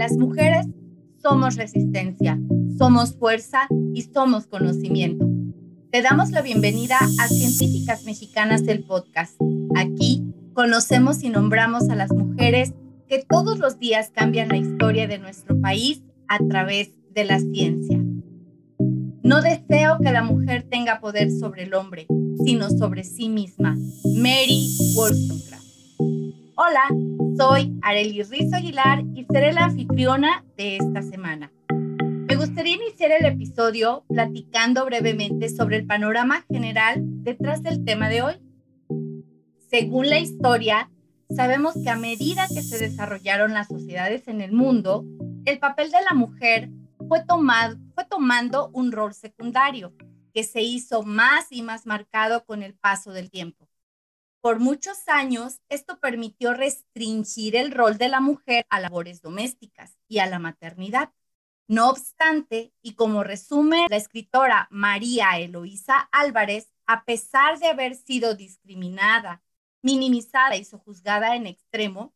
Las mujeres somos resistencia, somos fuerza y somos conocimiento. Te damos la bienvenida a Científicas Mexicanas del podcast. Aquí conocemos y nombramos a las mujeres que todos los días cambian la historia de nuestro país a través de la ciencia. No deseo que la mujer tenga poder sobre el hombre, sino sobre sí misma. Mary Wollstonecraft. Hola, soy Arely Rizo Aguilar y seré la anfitriona de esta semana. Me gustaría iniciar el episodio platicando brevemente sobre el panorama general detrás del tema de hoy. Según la historia, sabemos que a medida que se desarrollaron las sociedades en el mundo, el papel de la mujer fue, tomado, fue tomando un rol secundario que se hizo más y más marcado con el paso del tiempo. Por muchos años, esto permitió restringir el rol de la mujer a labores domésticas y a la maternidad. No obstante, y como resume la escritora María Eloísa Álvarez, a pesar de haber sido discriminada, minimizada y sojuzgada en extremo,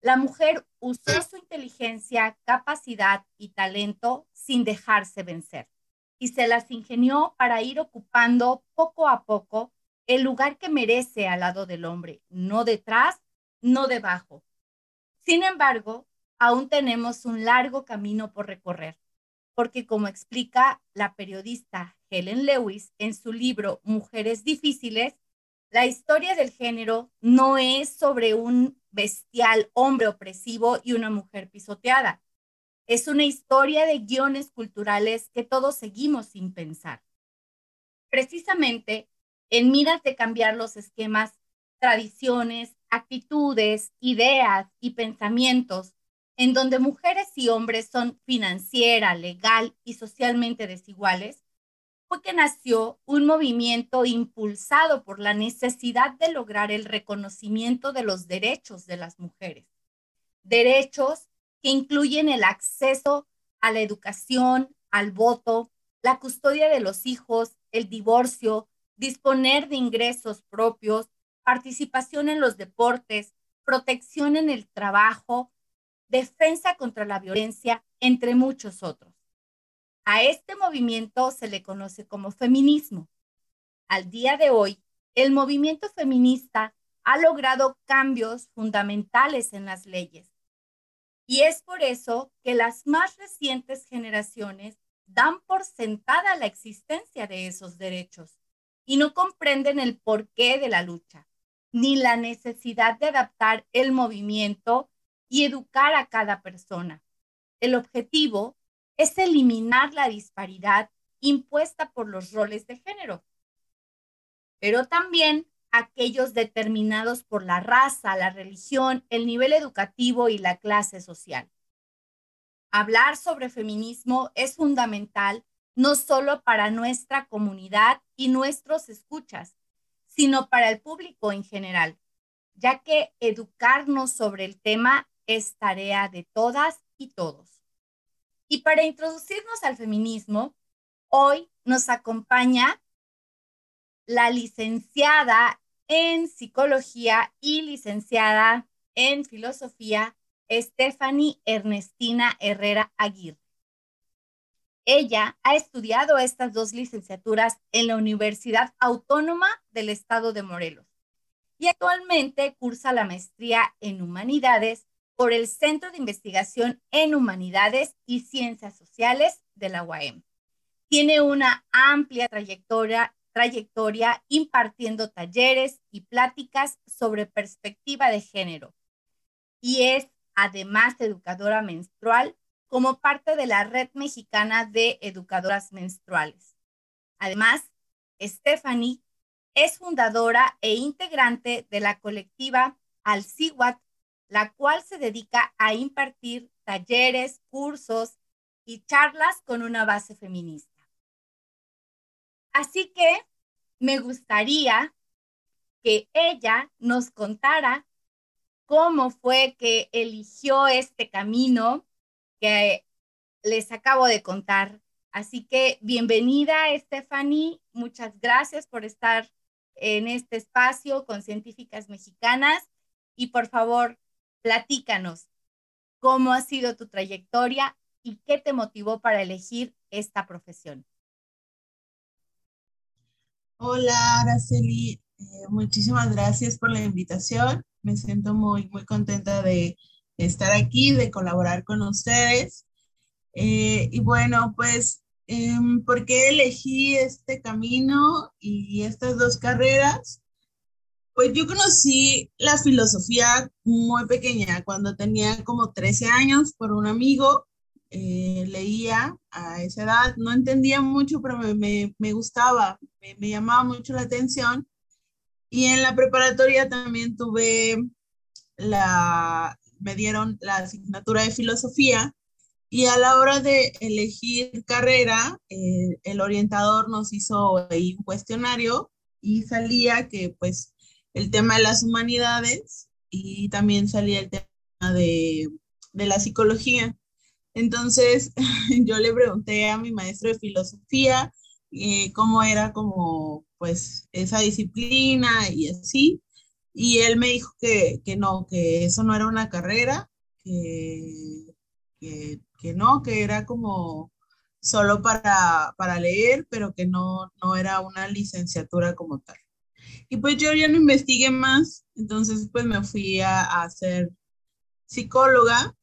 la mujer usó su inteligencia, capacidad y talento sin dejarse vencer y se las ingenió para ir ocupando poco a poco el lugar que merece al lado del hombre, no detrás, no debajo. Sin embargo, aún tenemos un largo camino por recorrer, porque como explica la periodista Helen Lewis en su libro Mujeres Difíciles, la historia del género no es sobre un bestial hombre opresivo y una mujer pisoteada. Es una historia de guiones culturales que todos seguimos sin pensar. Precisamente, en miras de cambiar los esquemas, tradiciones, actitudes, ideas y pensamientos en donde mujeres y hombres son financiera, legal y socialmente desiguales, fue que nació un movimiento impulsado por la necesidad de lograr el reconocimiento de los derechos de las mujeres. Derechos que incluyen el acceso a la educación, al voto, la custodia de los hijos, el divorcio, disponer de ingresos propios, participación en los deportes, protección en el trabajo, defensa contra la violencia, entre muchos otros. A este movimiento se le conoce como feminismo. Al día de hoy, el movimiento feminista ha logrado cambios fundamentales en las leyes. Y es por eso que las más recientes generaciones dan por sentada la existencia de esos derechos y no comprenden el porqué de la lucha, ni la necesidad de adaptar el movimiento y educar a cada persona. El objetivo es eliminar la disparidad impuesta por los roles de género, pero también aquellos determinados por la raza, la religión, el nivel educativo y la clase social. Hablar sobre feminismo es fundamental no solo para nuestra comunidad y nuestros escuchas, sino para el público en general, ya que educarnos sobre el tema es tarea de todas y todos. Y para introducirnos al feminismo, hoy nos acompaña la licenciada en psicología y licenciada en filosofía, Stephanie Ernestina Herrera Aguirre. Ella ha estudiado estas dos licenciaturas en la Universidad Autónoma del Estado de Morelos y actualmente cursa la maestría en Humanidades por el Centro de Investigación en Humanidades y Ciencias Sociales de la UAM. Tiene una amplia trayectoria, trayectoria impartiendo talleres y pláticas sobre perspectiva de género y es además educadora menstrual como parte de la Red Mexicana de Educadoras Menstruales. Además, Stephanie es fundadora e integrante de la colectiva Alcihuat, la cual se dedica a impartir talleres, cursos y charlas con una base feminista. Así que me gustaría que ella nos contara cómo fue que eligió este camino que les acabo de contar. Así que bienvenida, Stephanie. Muchas gracias por estar en este espacio con científicas mexicanas. Y por favor, platícanos, cómo ha sido tu trayectoria y qué te motivó para elegir esta profesión. Hola, Araceli. Eh, muchísimas gracias por la invitación. Me siento muy, muy contenta de estar aquí, de colaborar con ustedes. Eh, y bueno, pues, em, ¿por qué elegí este camino y estas dos carreras? Pues yo conocí la filosofía muy pequeña, cuando tenía como 13 años por un amigo eh, leía a esa edad, no entendía mucho, pero me, me, gustaba, me, me, llamaba mucho la atención. Y en la preparatoria también tuve la, me dieron la asignatura de filosofía y a la hora de elegir carrera, eh, el orientador nos hizo un cuestionario y salía que pues el tema de las humanidades y también salía el tema de, de la psicología. Entonces, yo le pregunté a mi maestro de filosofía eh, cómo era como, pues, esa disciplina y así. Y él me dijo que, que no, que eso no era una carrera, que, que, que, no, que era como solo para, para leer, pero que no, no era una licenciatura como tal. Y pues yo ya no investigué más, entonces pues me fui a, a ser psicóloga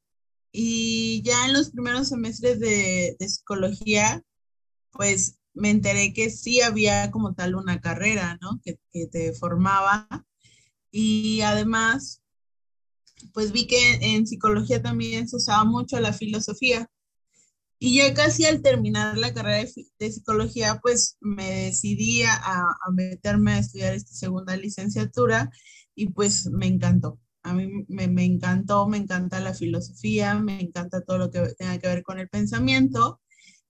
y ya en los primeros semestres de, psicología, pues me enteré que sí había como tal una carrera, ¿no? Que, que, te formaba. Y además, pues vi que en psicología también se usaba mucho la filosofía. Y ya casi al terminar la carrera de, psicología, pues me decidí a, meterme a estudiar esta segunda licenciatura y pues me encantó. A mí me, me, encantó, me encanta la filosofía, me encanta todo lo que tenga que ver con el pensamiento.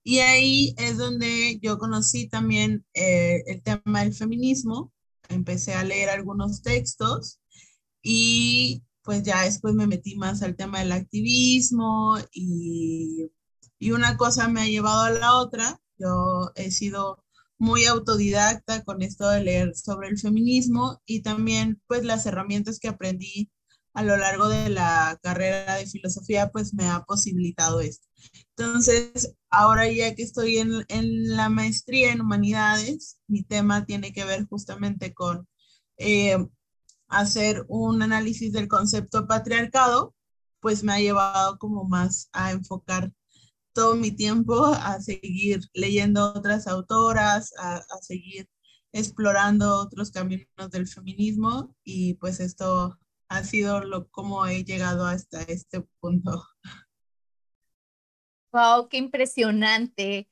Y ahí es donde yo conocí también eh, el tema del feminismo. Empecé a leer algunos textos y pues ya después me metí más al tema del activismo y, y una cosa me ha llevado a la otra. Yo he sido muy autodidacta con esto de leer sobre el feminismo y también pues las herramientas que aprendí a lo largo de la carrera de filosofía, pues me ha posibilitado esto. Entonces, ahora ya que estoy en, en la maestría en humanidades, mi tema tiene que ver justamente con eh, hacer un análisis del concepto patriarcado, pues me ha llevado como más a enfocar todo mi tiempo a seguir leyendo otras autoras, a, a seguir explorando otros caminos del feminismo y pues esto ha sido lo como he llegado hasta este punto. Wow, qué impresionante.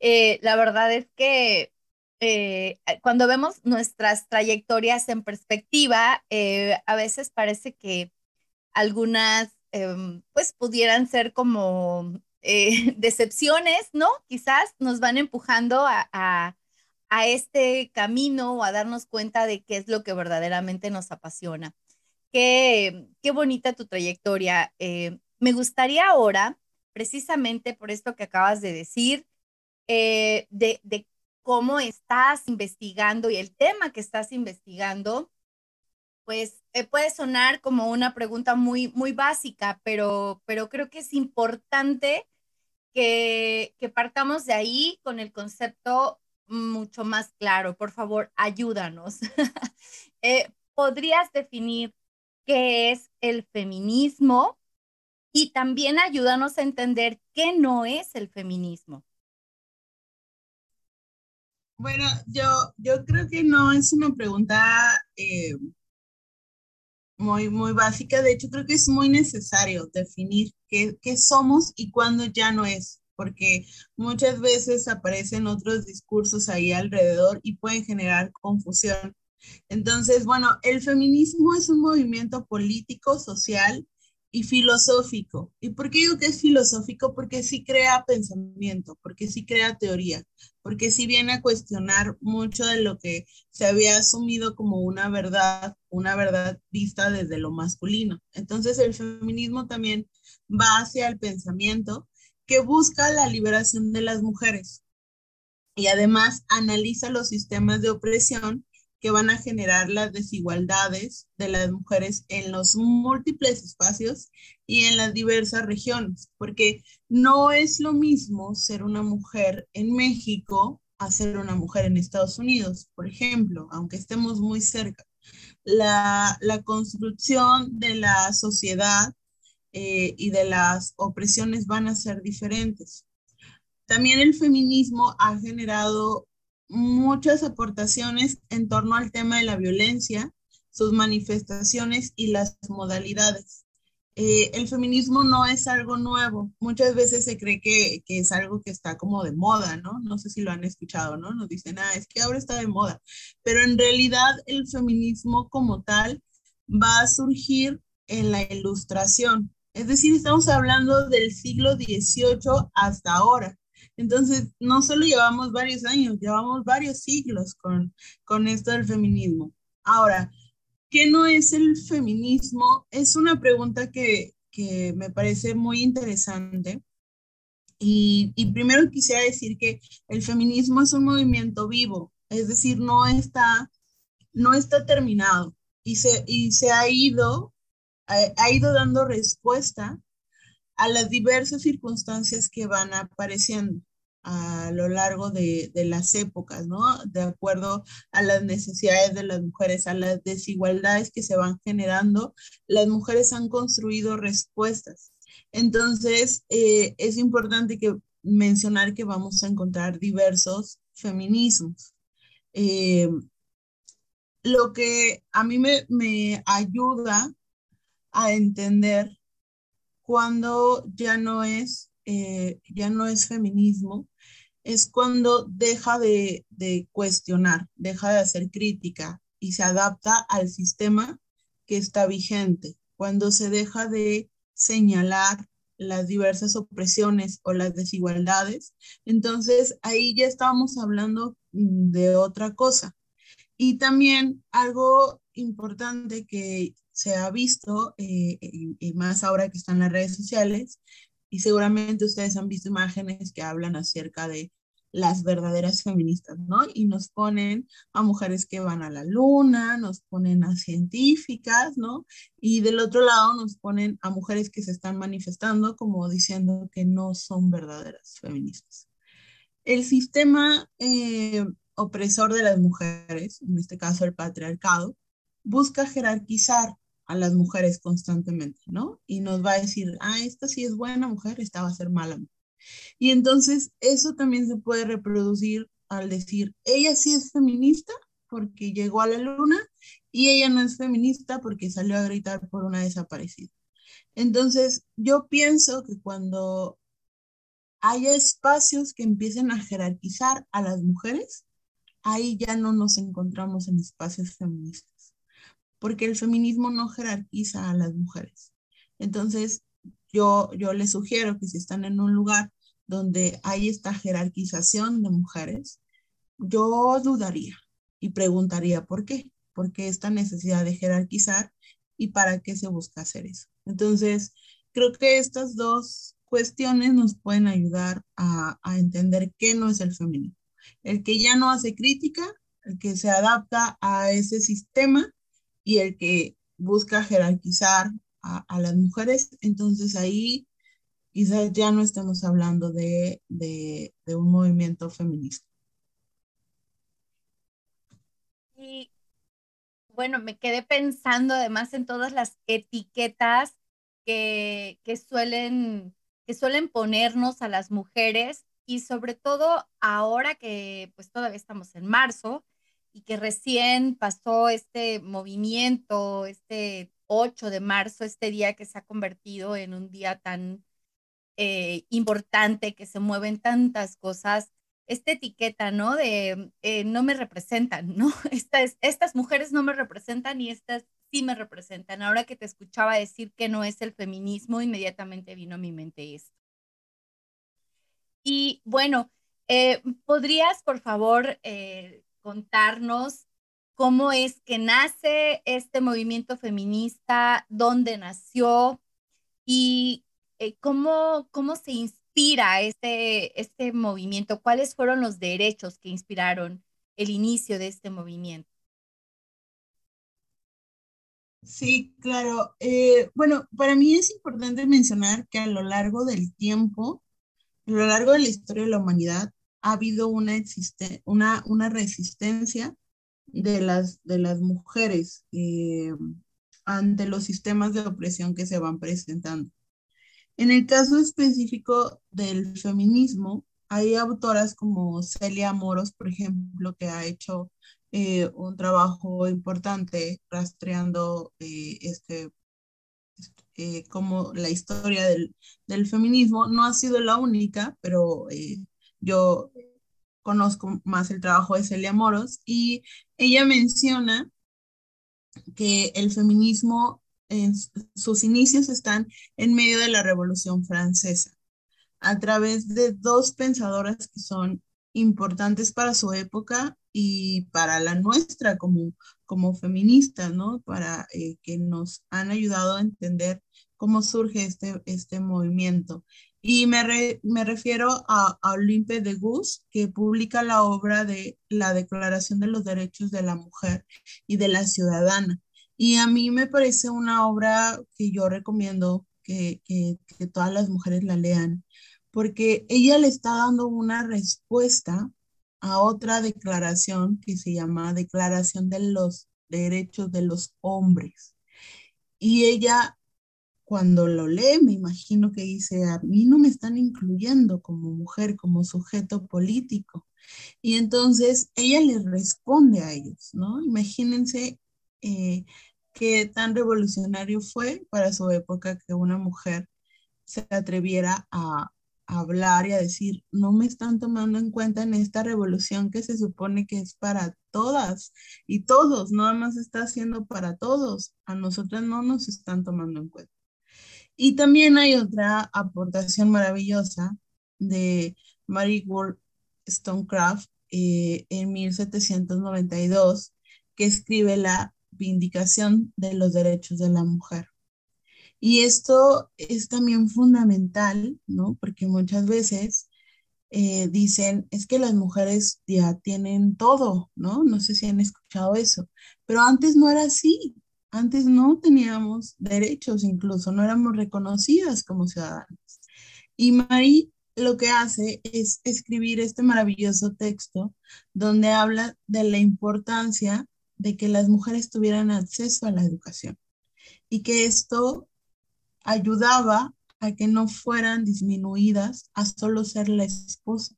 Eh, la verdad es que eh, cuando vemos nuestras trayectorias en perspectiva, eh, a veces parece que algunas em, pues pudieran ser como decepciones, ¿no? Quizás nos van empujando a, a este camino o a darnos cuenta de qué es lo que verdaderamente nos apasiona. Qué, qué bonita tu trayectoria. Eh, me gustaría ahora, precisamente por esto que acabas de decir, eh, de, cómo estás investigando y el tema que estás investigando, pues eh, puede sonar como una pregunta muy, muy básica, pero, pero creo que es importante que, que partamos de ahí con el concepto mucho más claro. Por favor, ayúdanos. ¿Podrías definir qué es el feminismo y también ayúdanos a entender qué no es el feminismo. Bueno, yo, yo creo que no es una pregunta eh, muy, muy básica. De hecho, creo que es muy necesario definir qué, qué somos y cuándo ya no es, porque muchas veces aparecen otros discursos ahí alrededor y pueden generar confusión. Entonces, bueno, el feminismo es un movimiento político, social y filosófico. ¿Y por qué digo que es filosófico? Porque sí crea pensamiento, porque sí crea teoría, porque sí viene a cuestionar mucho de lo que se había asumido como una verdad, una verdad vista desde lo masculino. Entonces, el feminismo también va hacia el pensamiento que busca la liberación de las mujeres y además analiza los sistemas de opresión que van a generar las desigualdades de las mujeres en los múltiples espacios y en las diversas regiones, porque no es lo mismo ser una mujer en México a ser una mujer en Estados Unidos, por ejemplo, aunque estemos muy cerca. La, construcción de la sociedad eh, y de las opresiones van a ser diferentes. También el feminismo ha generado muchas aportaciones en torno al tema de la violencia, sus manifestaciones y las modalidades. Eh, el feminismo no es algo nuevo. Muchas veces se cree que, que, es algo que está como de moda, ¿no? No sé si lo han escuchado, ¿no? Nos dicen, ah, es que ahora está de moda. Pero en realidad el feminismo como tal va a surgir en la ilustración. Es decir, estamos hablando del siglo XVIII hasta ahora. Entonces, no solo llevamos varios años, llevamos varios siglos con, con esto del feminismo. Ahora, ¿qué no es el feminismo? Es una pregunta que, que me parece muy interesante. Y, y, primero quisiera decir que el feminismo es un movimiento vivo, es decir, no está, no está terminado y se, y se ha ido, ha ido dando respuesta a las diversas circunstancias que van apareciendo a lo largo de, las épocas, ¿no? De acuerdo a las necesidades de las mujeres, a las desigualdades que se van generando, las mujeres han construido respuestas. Entonces, eh, es importante que mencionar que vamos a encontrar diversos feminismos. Eh, lo que a mí me, me ayuda a entender cuando ya no es, eh, ya no es feminismo, es cuando deja de, de cuestionar, deja de hacer crítica y se adapta al sistema que está vigente, cuando se deja de señalar las diversas opresiones o las desigualdades, entonces ahí ya estamos hablando de otra cosa. Y también algo importante que se ha visto, eh, y, más ahora que están las redes sociales, y seguramente ustedes han visto imágenes que hablan acerca de las verdaderas feministas, ¿no? Y nos ponen a mujeres que van a la luna, nos ponen a científicas, ¿no? Y del otro lado nos ponen a mujeres que se están manifestando como diciendo que no son verdaderas feministas. El sistema eh, opresor de las mujeres, en este caso el patriarcado, busca jerarquizar a las mujeres constantemente, ¿no? Y nos va a decir, ah, esta sí es buena mujer, esta va a ser mala Y entonces eso también se puede reproducir al decir, ella sí es feminista porque llegó a la luna y ella no es feminista porque salió a gritar por una desaparecida. Entonces, yo pienso que cuando haya espacios que empiecen a jerarquizar a las mujeres, ahí ya no nos encontramos en espacios feministas porque el feminismo no jerarquiza a las mujeres. Entonces, yo, yo les sugiero que si están en un lugar donde hay esta jerarquización de mujeres, yo dudaría y preguntaría por qué, por qué esta necesidad de jerarquizar y para qué se busca hacer eso. Entonces, creo que estas dos cuestiones nos pueden ayudar a, a entender qué no es el feminismo. El que ya no hace crítica, el que se adapta a ese sistema y el que busca jerarquizar a, las mujeres, entonces ahí quizás ya no estemos hablando de, de, un movimiento feminista. Y bueno, me quedé pensando además en todas las etiquetas que, que, suelen, que suelen ponernos a las mujeres y sobre todo ahora que pues todavía estamos en marzo, y que recién pasó este movimiento, este 8 de marzo, este día que se ha convertido en un día tan eh, importante, que se mueven tantas cosas, esta etiqueta, ¿no? De eh, no me representan, ¿no? Estas, estas mujeres no me representan y estas sí me representan. Ahora que te escuchaba decir que no es el feminismo, inmediatamente vino a mi mente esto. Y bueno, eh, ¿podrías, por favor, contarnos cómo es que nace este movimiento feminista, dónde nació y eh, cómo, cómo se inspira este, este movimiento, cuáles fueron los derechos que inspiraron el inicio de este movimiento. Sí, claro. Eh, bueno, para mí es importante mencionar que a lo largo del tiempo, a lo largo de la historia de la humanidad, ha habido una, resistencia de las, mujeres eh, ante los sistemas de opresión que se van presentando. En el caso específico del feminismo, hay autoras como Celia Moros, por ejemplo, que ha hecho eh, un trabajo importante rastreando eh, este, eh, como la historia del, feminismo. No ha sido la única, pero yo conozco más el trabajo de Celia Moros y ella menciona que el feminismo en sus inicios están en medio de la Revolución Francesa, a través de dos pensadoras que son importantes para su época y para la nuestra como, como feministas, ¿no? Para eh, que nos han ayudado a entender cómo surge este, este movimiento. Y me, me refiero a, a Olympe de Gus, que publica la obra de la Declaración de los Derechos de la Mujer y de la Ciudadana. Y a mí me parece una obra que yo recomiendo que, que todas las mujeres la lean, porque ella le está dando una respuesta a otra declaración que se llama Declaración de los Derechos de los Hombres. Y ella, cuando lo lee, me imagino que dice, a mí no me están incluyendo como mujer, como sujeto político. Y entonces ella le responde a ellos, ¿no? Imagínense eh, qué tan revolucionario fue para su época que una mujer se atreviera a hablar y a decir, no me están tomando en cuenta en esta revolución que se supone que es para todas y todos, nada más está haciendo para todos, a nosotras no nos están tomando en cuenta. Y también hay otra aportación maravillosa de Mary Wollstonecraft eh, en 1792, que escribe la Vindicación de los Derechos de la Mujer. Y esto es también fundamental, ¿no? Porque muchas veces eh, dicen, es que las mujeres ya tienen todo, ¿no? No sé si han escuchado eso, pero antes no era así. Antes no teníamos derechos, incluso no éramos reconocidas como ciudadanas. Y Marie lo que hace es escribir este maravilloso texto donde habla de la importancia de que las mujeres tuvieran acceso a la educación y que esto ayudaba a que no fueran disminuidas a solo ser la esposa,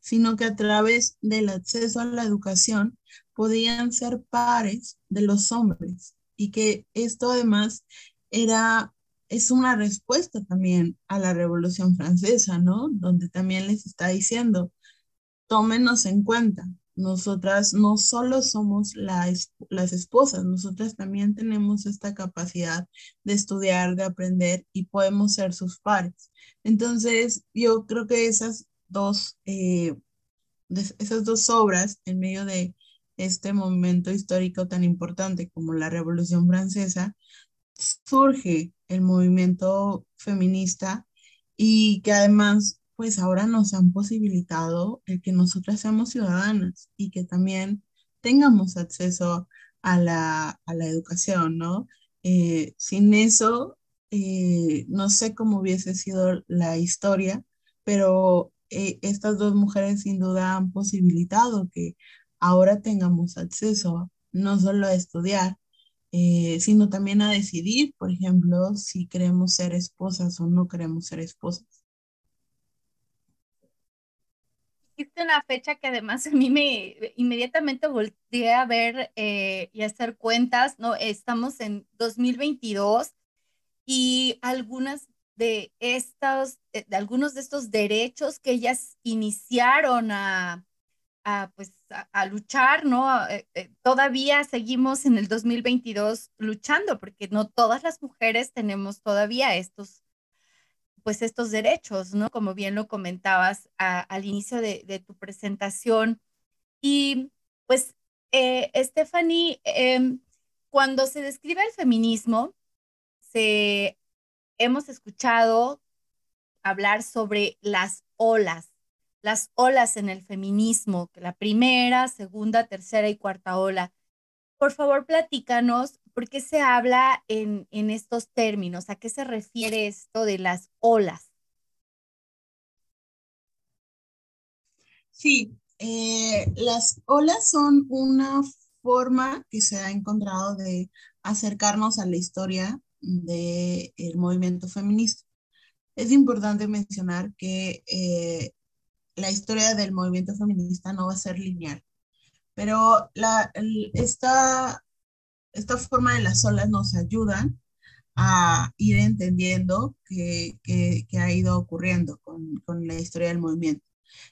sino que a través del acceso a la educación podían ser pares de los hombres y que esto además era es una respuesta también a la Revolución Francesa, ¿no? Donde también les está diciendo, tómenos en cuenta, nosotras no solo somos las esposas, nosotras también tenemos esta capacidad de estudiar, de aprender y podemos ser sus pares. Entonces, yo creo que esas dos, eh, esas dos obras en medio de este momento histórico tan importante como la Revolución Francesa, surge el movimiento feminista y que además pues ahora nos han posibilitado el que nosotras seamos ciudadanas y que también tengamos acceso a la, educación, ¿no? Eh, sin eso, eh, no sé cómo hubiese sido la historia, pero eh, estas dos mujeres sin duda han posibilitado que ahora tengamos acceso no solo a estudiar, sino también a decidir, por ejemplo, si queremos ser esposas o no queremos ser esposas. dijiste una fecha que además a mí me inmediatamente volteé a ver eh, y a hacer cuentas, ¿no? Estamos en 2022 y algunas de estos, eh, de algunos de estos derechos que ellas iniciaron a, a pues, a, luchar, ¿no? Eh, todavía seguimos en el 2022 luchando porque no todas las mujeres tenemos todavía estos pues estos derechos, ¿no? Como bien lo comentabas al inicio de, tu presentación. Y pues, eh, Stephanie, em, cuando se describe el feminismo, se, hemos escuchado hablar sobre las olas, las olas en el feminismo, la primera, segunda, tercera y cuarta ola. Por favor, platícanos ¿Por qué se habla en, en estos términos? ¿A qué se refiere esto de las olas? Sí, eh, las olas son una forma que se ha encontrado de acercarnos a la historia del movimiento feminista. Es importante mencionar que eh, la historia del movimiento feminista no va a ser lineal, pero esta, esta forma de las olas nos ayudan a ir entendiendo qué, ha ido ocurriendo con, con la historia del movimiento.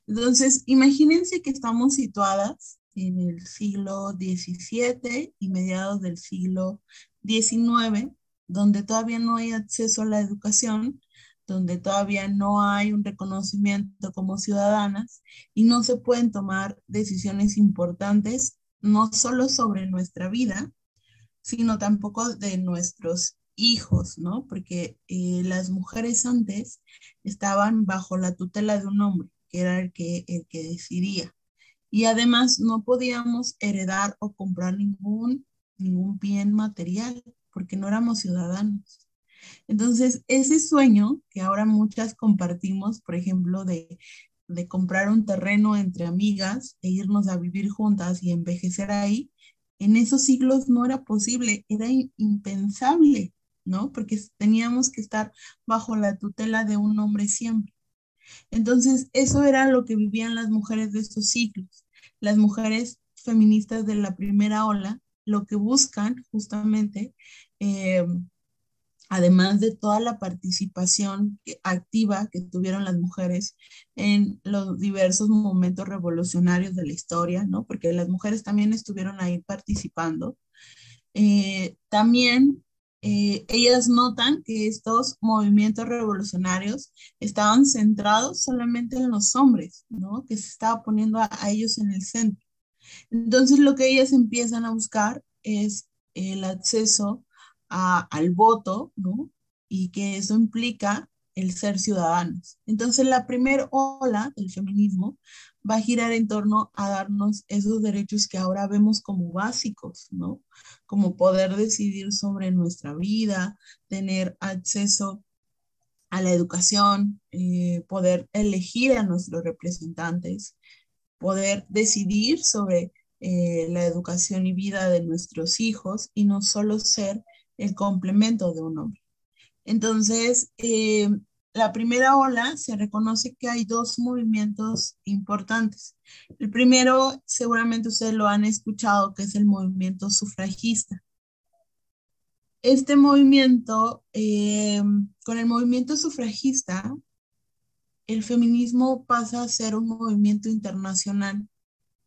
Entonces, imagínense que estamos situadas en el siglo XVII y mediados del siglo XIX, donde todavía no hay acceso a la educación, donde todavía no hay un reconocimiento como ciudadanas y no se pueden tomar decisiones importantes, no solo sobre nuestra vida, sino tampoco de nuestros hijos, ¿no? Porque eh, las mujeres antes estaban bajo la tutela de un hombre, que era el que, el que decidía. Y además no podíamos heredar o comprar ningún, ningún bien material, porque no éramos ciudadanos. Entonces, ese sueño que ahora muchas compartimos, por ejemplo, de, de comprar un terreno entre amigas e irnos a vivir juntas y envejecer ahí, en esos siglos no era posible, era impensable, ¿no? Porque teníamos que estar bajo la tutela de un hombre siempre. Entonces, eso era lo que vivían las mujeres de estos siglos. Las mujeres feministas de la primera ola, lo que buscan justamente eh, además de toda la participación activa que tuvieron las mujeres en los diversos momentos revolucionarios de la historia, ¿no? Porque las mujeres también estuvieron ahí participando. Eh, también eh, ellas notan que estos movimientos revolucionarios estaban centrados solamente en los hombres, ¿no? Que se estaba poniendo a, a ellos en el centro. Entonces lo que ellas empiezan a buscar es el acceso al voto, ¿no? Y que eso implica el ser ciudadanos. Entonces, la primera ola del feminismo va a girar en torno a darnos esos derechos que ahora vemos como básicos, ¿no? Como poder decidir sobre nuestra vida, tener acceso a la educación, eh, poder elegir a nuestros representantes, poder decidir sobre eh, la educación y vida de nuestros hijos y no solo ser el complemento de un hombre. Entonces, eh, la primera ola se reconoce que hay dos movimientos importantes. El primero, seguramente ustedes lo han escuchado, que es el movimiento sufragista. Este movimiento, eh, con el movimiento sufragista, el feminismo pasa a ser un movimiento internacional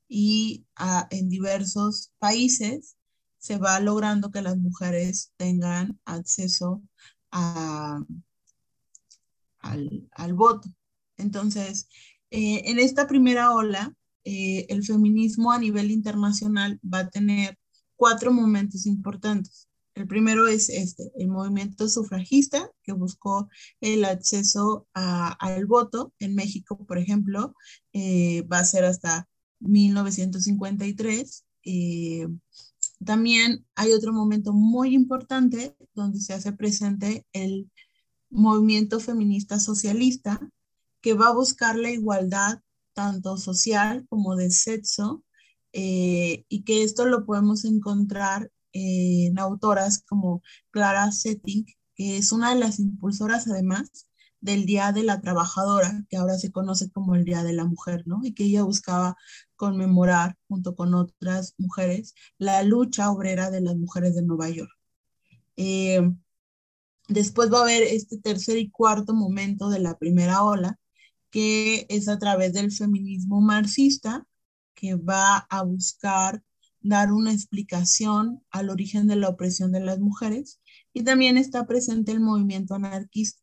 y en diversos países se va logrando que las mujeres tengan acceso a, al, voto. Entonces, eh, en esta primera ola, eh, el feminismo a nivel internacional va a tener cuatro momentos importantes. El primero es este, el movimiento sufragista que buscó el acceso al voto. En México, por ejemplo, eh, va a ser hasta 1953. También hay otro momento muy importante donde se hace presente el movimiento feminista socialista que va a buscar la igualdad tanto social como de sexo eh, y que esto lo podemos encontrar en autoras como Clara Setting, que es una de las impulsoras además del Día de la Trabajadora, que ahora se conoce como el Día de la Mujer, ¿no? Y que ella buscaba conmemorar, junto con otras mujeres, la lucha obrera de las mujeres de Nueva York. Eh, después va a haber este tercer y cuarto momento de la primera ola, que es a través del feminismo marxista, que va a buscar dar una explicación al origen de la opresión de las mujeres, y también está presente el movimiento anarquista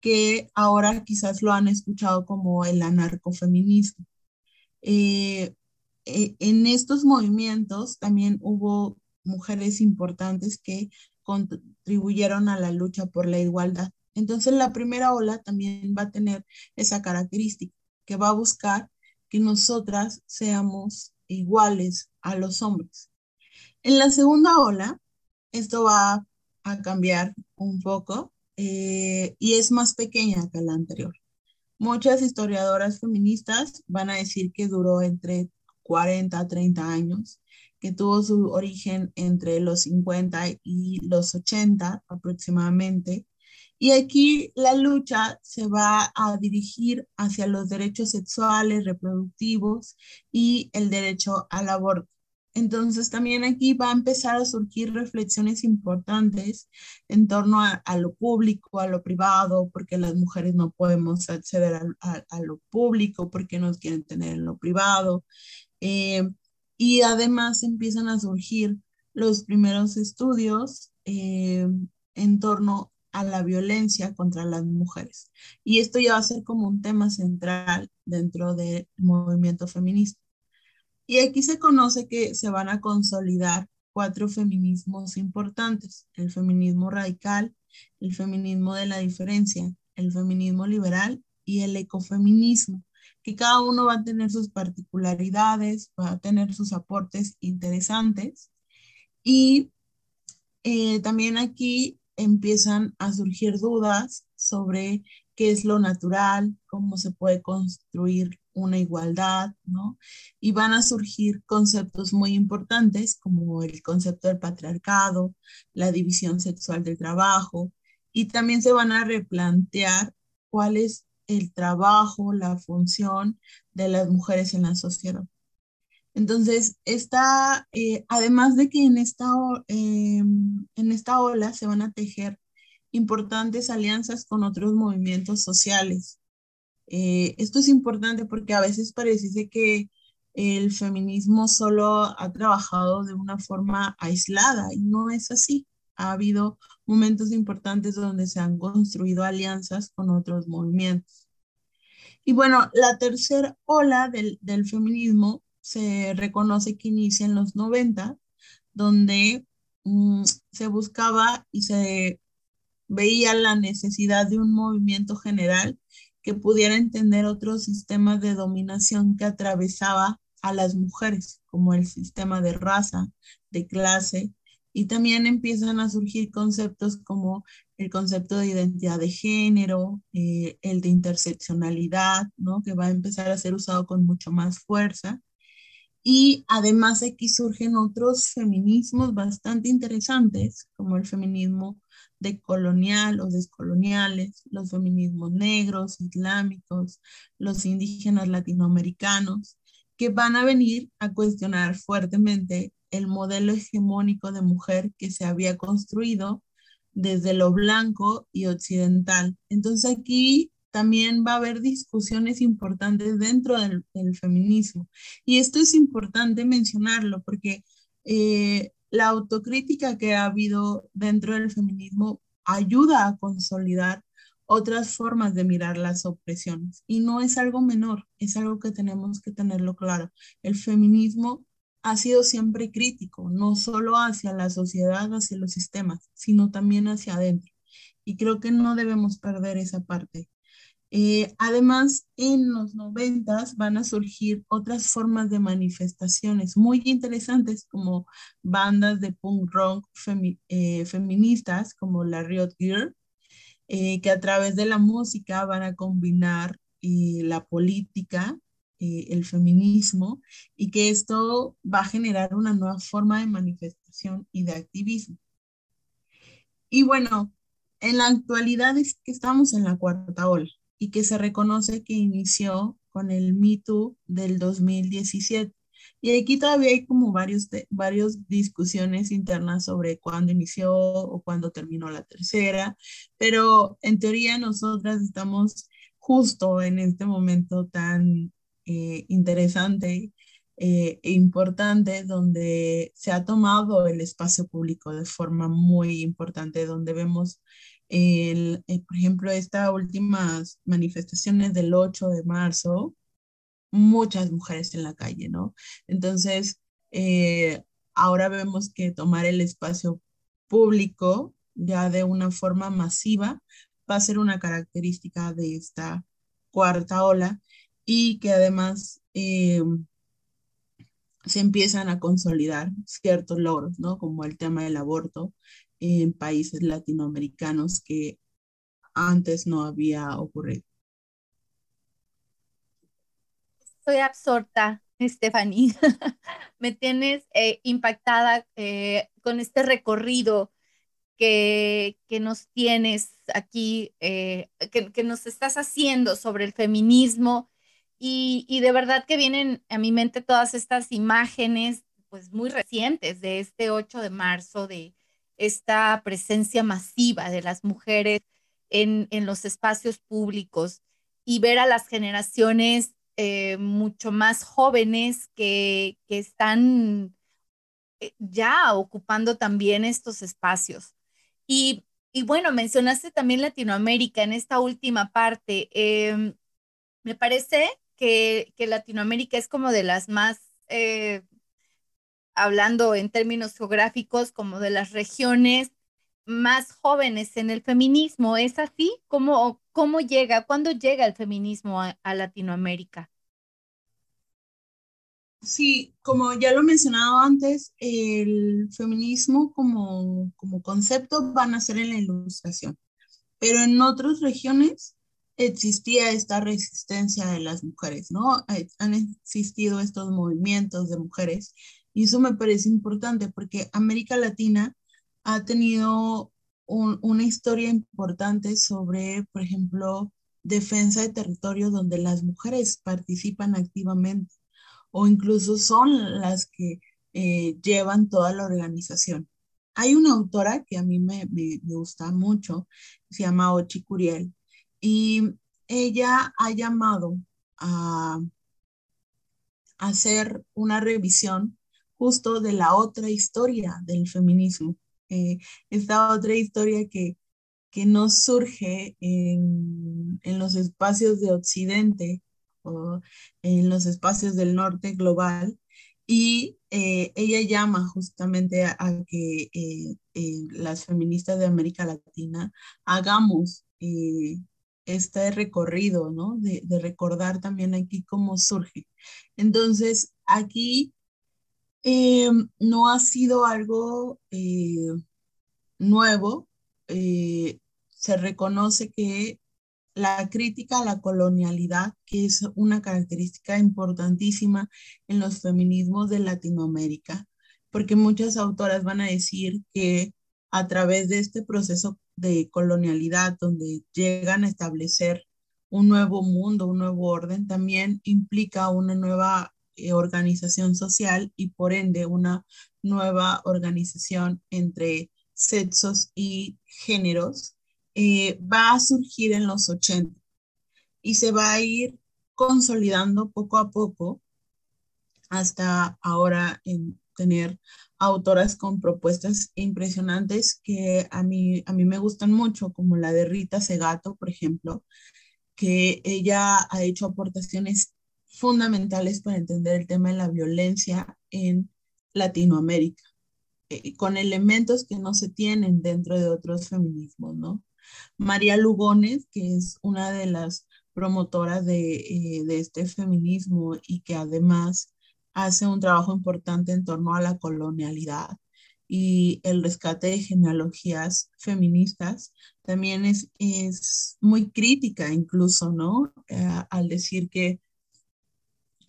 que ahora quizás lo han escuchado como el anarcofeminismo. Eh, eh, en estos movimientos también hubo mujeres importantes que contribuyeron a la lucha por la igualdad. Entonces la primera ola también va a tener esa característica, que va a buscar que nosotras seamos iguales a los hombres. En la segunda ola esto va a cambiar un poco eh, y es más pequeña que la anterior. Muchas historiadoras feministas van a decir que duró entre 40 a 30 años, que tuvo su origen entre los 50 y los 80 aproximadamente. Y aquí la lucha se va a dirigir hacia los derechos sexuales, reproductivos y el derecho al aborto. Entonces también aquí va a empezar a surgir reflexiones importantes en torno a, lo público, a lo privado, porque las mujeres no podemos acceder a, lo público, porque nos quieren tener en lo privado. Eh, y además empiezan a surgir los primeros estudios eh, en torno a la violencia contra las mujeres. Y esto ya va a ser como un tema central dentro del movimiento feminista. Y aquí se conoce que se van a consolidar cuatro feminismos importantes, el feminismo radical, el feminismo de la diferencia, el feminismo liberal y el ecofeminismo, que cada uno va a tener sus particularidades, va a tener sus aportes interesantes. Y eh, también aquí empiezan a surgir dudas sobre qué es lo natural, cómo se puede construir una igualdad, ¿no? Y van a surgir conceptos muy importantes como el concepto del patriarcado, la división sexual del trabajo, y también se van a replantear cuál es el trabajo, la función de las mujeres en la sociedad. Entonces, está, eh, además de que en esta, em, en esta ola se van a tejer importantes alianzas con otros movimientos sociales, eh, esto es importante porque a veces parece que el feminismo solo ha trabajado de una forma aislada y no es así. Ha habido momentos importantes donde se han construido alianzas con otros movimientos. Y bueno, la tercera ola del, del feminismo se reconoce que inicia en los 90, donde mm, se buscaba y se veía la necesidad de un movimiento general que pudiera entender otros sistemas de dominación que atravesaba a las mujeres, como el sistema de raza, de clase, y también empiezan a surgir conceptos como el concepto de identidad de género, eh, el de interseccionalidad, ¿no? que va a empezar a ser usado con mucho más fuerza. Y además aquí surgen otros feminismos bastante interesantes, como el feminismo de colonial o descoloniales, los feminismos negros, islámicos, los indígenas latinoamericanos, que van a venir a cuestionar fuertemente el modelo hegemónico de mujer que se había construido desde lo blanco y occidental. Entonces aquí también va a haber discusiones importantes dentro del, feminismo. Y esto es importante mencionarlo porque eh, la autocrítica que ha habido dentro del feminismo ayuda a consolidar otras formas de mirar las opresiones. Y no es algo menor, es algo que tenemos que tenerlo claro. El feminismo ha sido siempre crítico, no solo hacia la sociedad, hacia los sistemas, sino también hacia adentro. Y creo que no debemos perder esa parte. Eh, además, en los noventas van a surgir otras formas de manifestaciones muy interesantes como bandas de punk rock eh, feministas como la Riot Girl, eh, que a través de la música van a combinar la política, el feminismo, y que esto va a generar una nueva forma de manifestación y de activismo. Y bueno, en la actualidad es que estamos en la cuarta ola y que se reconoce que inició con el Me Too del 2017. Y aquí todavía hay como varios, varios discusiones internas sobre cuándo inició o cuándo terminó la tercera, pero en teoría nosotras estamos justo en este momento tan eh, interesante eh, e importante donde se ha tomado el espacio público de forma muy importante, donde vemos eh, por ejemplo, estas últimas manifestaciones del 8 de marzo, muchas mujeres en la calle, ¿no? Entonces, eh, ahora vemos que tomar el espacio público ya de una forma masiva va a ser una característica de esta cuarta ola y que además eh, se empiezan a consolidar ciertos logros, ¿no? Como el tema del aborto en países latinoamericanos que antes no había ocurrido. Estoy absorta, Stephanie. Me tienes eh, impactada eh, con este recorrido que, que nos tienes aquí, eh, que, que, nos estás haciendo sobre el feminismo. Y, y, de verdad que vienen a mi mente todas estas imágenes, pues muy recientes, de este 8 de marzo, de esta presencia masiva de las mujeres en, en los espacios públicos y ver a las generaciones eh, mucho más jóvenes que, que están eh, ya ocupando también estos espacios. Y, y, bueno, mencionaste también Latinoamérica en esta última parte. Eh, me parece que, que, Latinoamérica es como de las más, eh, hablando en términos geográficos, como de las regiones más jóvenes en el feminismo. ¿Es así? ¿Cómo, cómo llega? ¿Cuándo llega el feminismo a, a Latinoamérica? Sí, como ya lo he mencionado antes, el feminismo como, como concepto va a nacer en la ilustración, pero en otras regiones existía esta resistencia de las mujeres, ¿no? Han existido estos movimientos de mujeres y eso me parece importante porque América Latina ha tenido un, una historia importante sobre, por ejemplo, defensa de territorios donde las mujeres participan activamente o incluso son las que eh, llevan toda la organización. Hay una autora que a mí me, me, me gusta mucho, se llama Ochi Curiel, y ella ha llamado a hacer una revisión justo de la otra historia del feminismo, eh, esta otra historia que, que no surge en, los espacios de Occidente, o en los espacios del norte global y eh, ella llama justamente a, que eh, las feministas de América Latina hagamos este recorrido, ¿no? De, recordar también aquí cómo surge. Entonces, aquí no ha sido algo nuevo, se reconoce que la crítica a la colonialidad, que es una característica importantísima en los feminismos de Latinoamérica, porque muchas autoras van a decir que a través de este proceso de colonialidad, donde llegan a establecer un nuevo mundo, un nuevo orden, también implica una nueva eh, organización social y por ende una nueva organización entre sexos y géneros eh, va a surgir en los 80 y se va a ir consolidando poco a poco hasta ahora en tener autoras con propuestas impresionantes que a mí, a mí me gustan mucho, como la de Rita Segato, por ejemplo, que ella ha hecho aportaciones fundamentales para entender el tema de la violencia en Latinoamérica, eh, con elementos que no se tienen dentro de otros feminismos, ¿no? María Lugones, que es una de las promotoras de, eh, de este feminismo y que además hace un trabajo importante en torno a la colonialidad y el rescate de genealogías feministas, también es, es muy crítica incluso, ¿no? Eh, al decir que,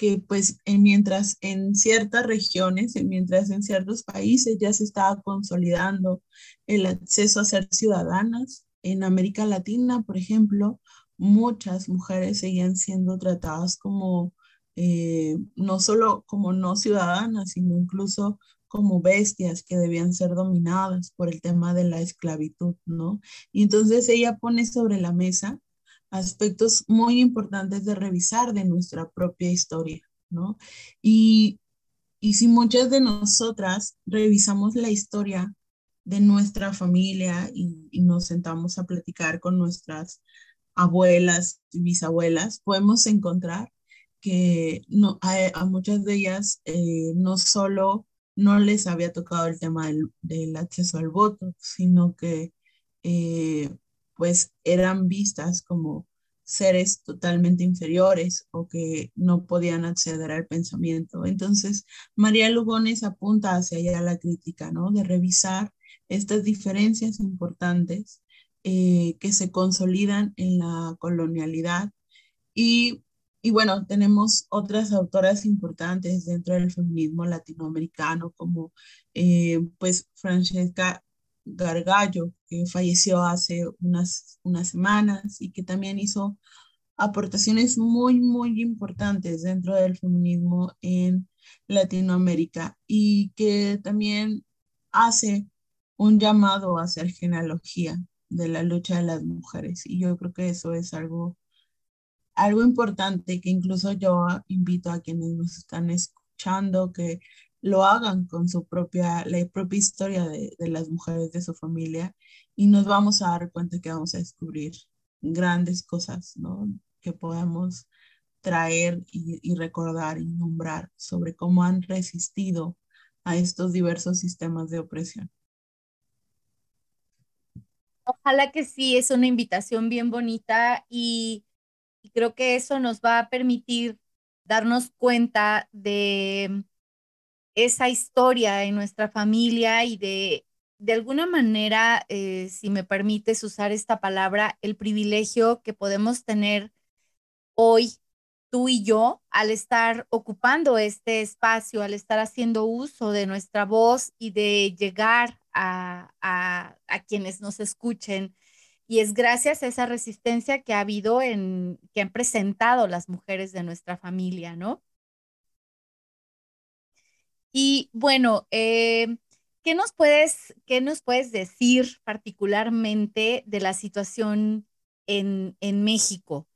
que pues en, mientras en ciertas regiones, mientras en ciertos países ya se estaba consolidando el acceso a ser ciudadanas, en América Latina, por ejemplo, muchas mujeres seguían siendo tratadas como eh, no solo como no ciudadanas, sino incluso como bestias que debían ser dominadas por el tema de la esclavitud, ¿no? Y entonces ella pone sobre la mesa aspectos muy importantes de revisar de nuestra propia historia, ¿no? Y, y si muchas de nosotras revisamos la historia de nuestra familia y, y, nos sentamos a platicar con nuestras abuelas y bisabuelas, podemos encontrar que no, a, a muchas de ellas eh, no solo no les había tocado el tema del, del acceso al voto, sino que eh, pues eran vistas como seres totalmente inferiores o que no podían acceder al pensamiento. Entonces, María Lugones apunta hacia allá la crítica, ¿no? De revisar estas diferencias importantes eh, que se consolidan en la colonialidad. Y, y, bueno, tenemos otras autoras importantes dentro del feminismo latinoamericano, como eh, pues Francesca Gargallo, que falleció hace unas, unas semanas y que también hizo aportaciones muy, muy importantes dentro del feminismo en Latinoamérica y que también hace un llamado a hacer genealogía de la lucha de las mujeres. Y yo creo que eso es algo, algo importante que incluso yo invito a quienes nos están escuchando que lo hagan con su propia, la propia historia de, de, las mujeres de su familia y nos vamos a dar cuenta que vamos a descubrir grandes cosas, ¿no? Que podamos traer y, recordar y nombrar sobre cómo han resistido a estos diversos sistemas de opresión. Ojalá que sí, es una invitación bien bonita y creo que eso nos va a permitir darnos cuenta de esa historia en nuestra familia y de, de alguna manera, eh, si me permites usar esta palabra, el privilegio que podemos tener hoy tú y yo al estar ocupando este espacio, al estar haciendo uso de nuestra voz y de llegar a, a, a quienes nos escuchen. Y es gracias a esa resistencia que ha habido en, que han presentado las mujeres de nuestra familia, ¿no? Y bueno, eh, ¿qué, nos puedes, ¿qué nos puedes decir particularmente de la situación en, en México?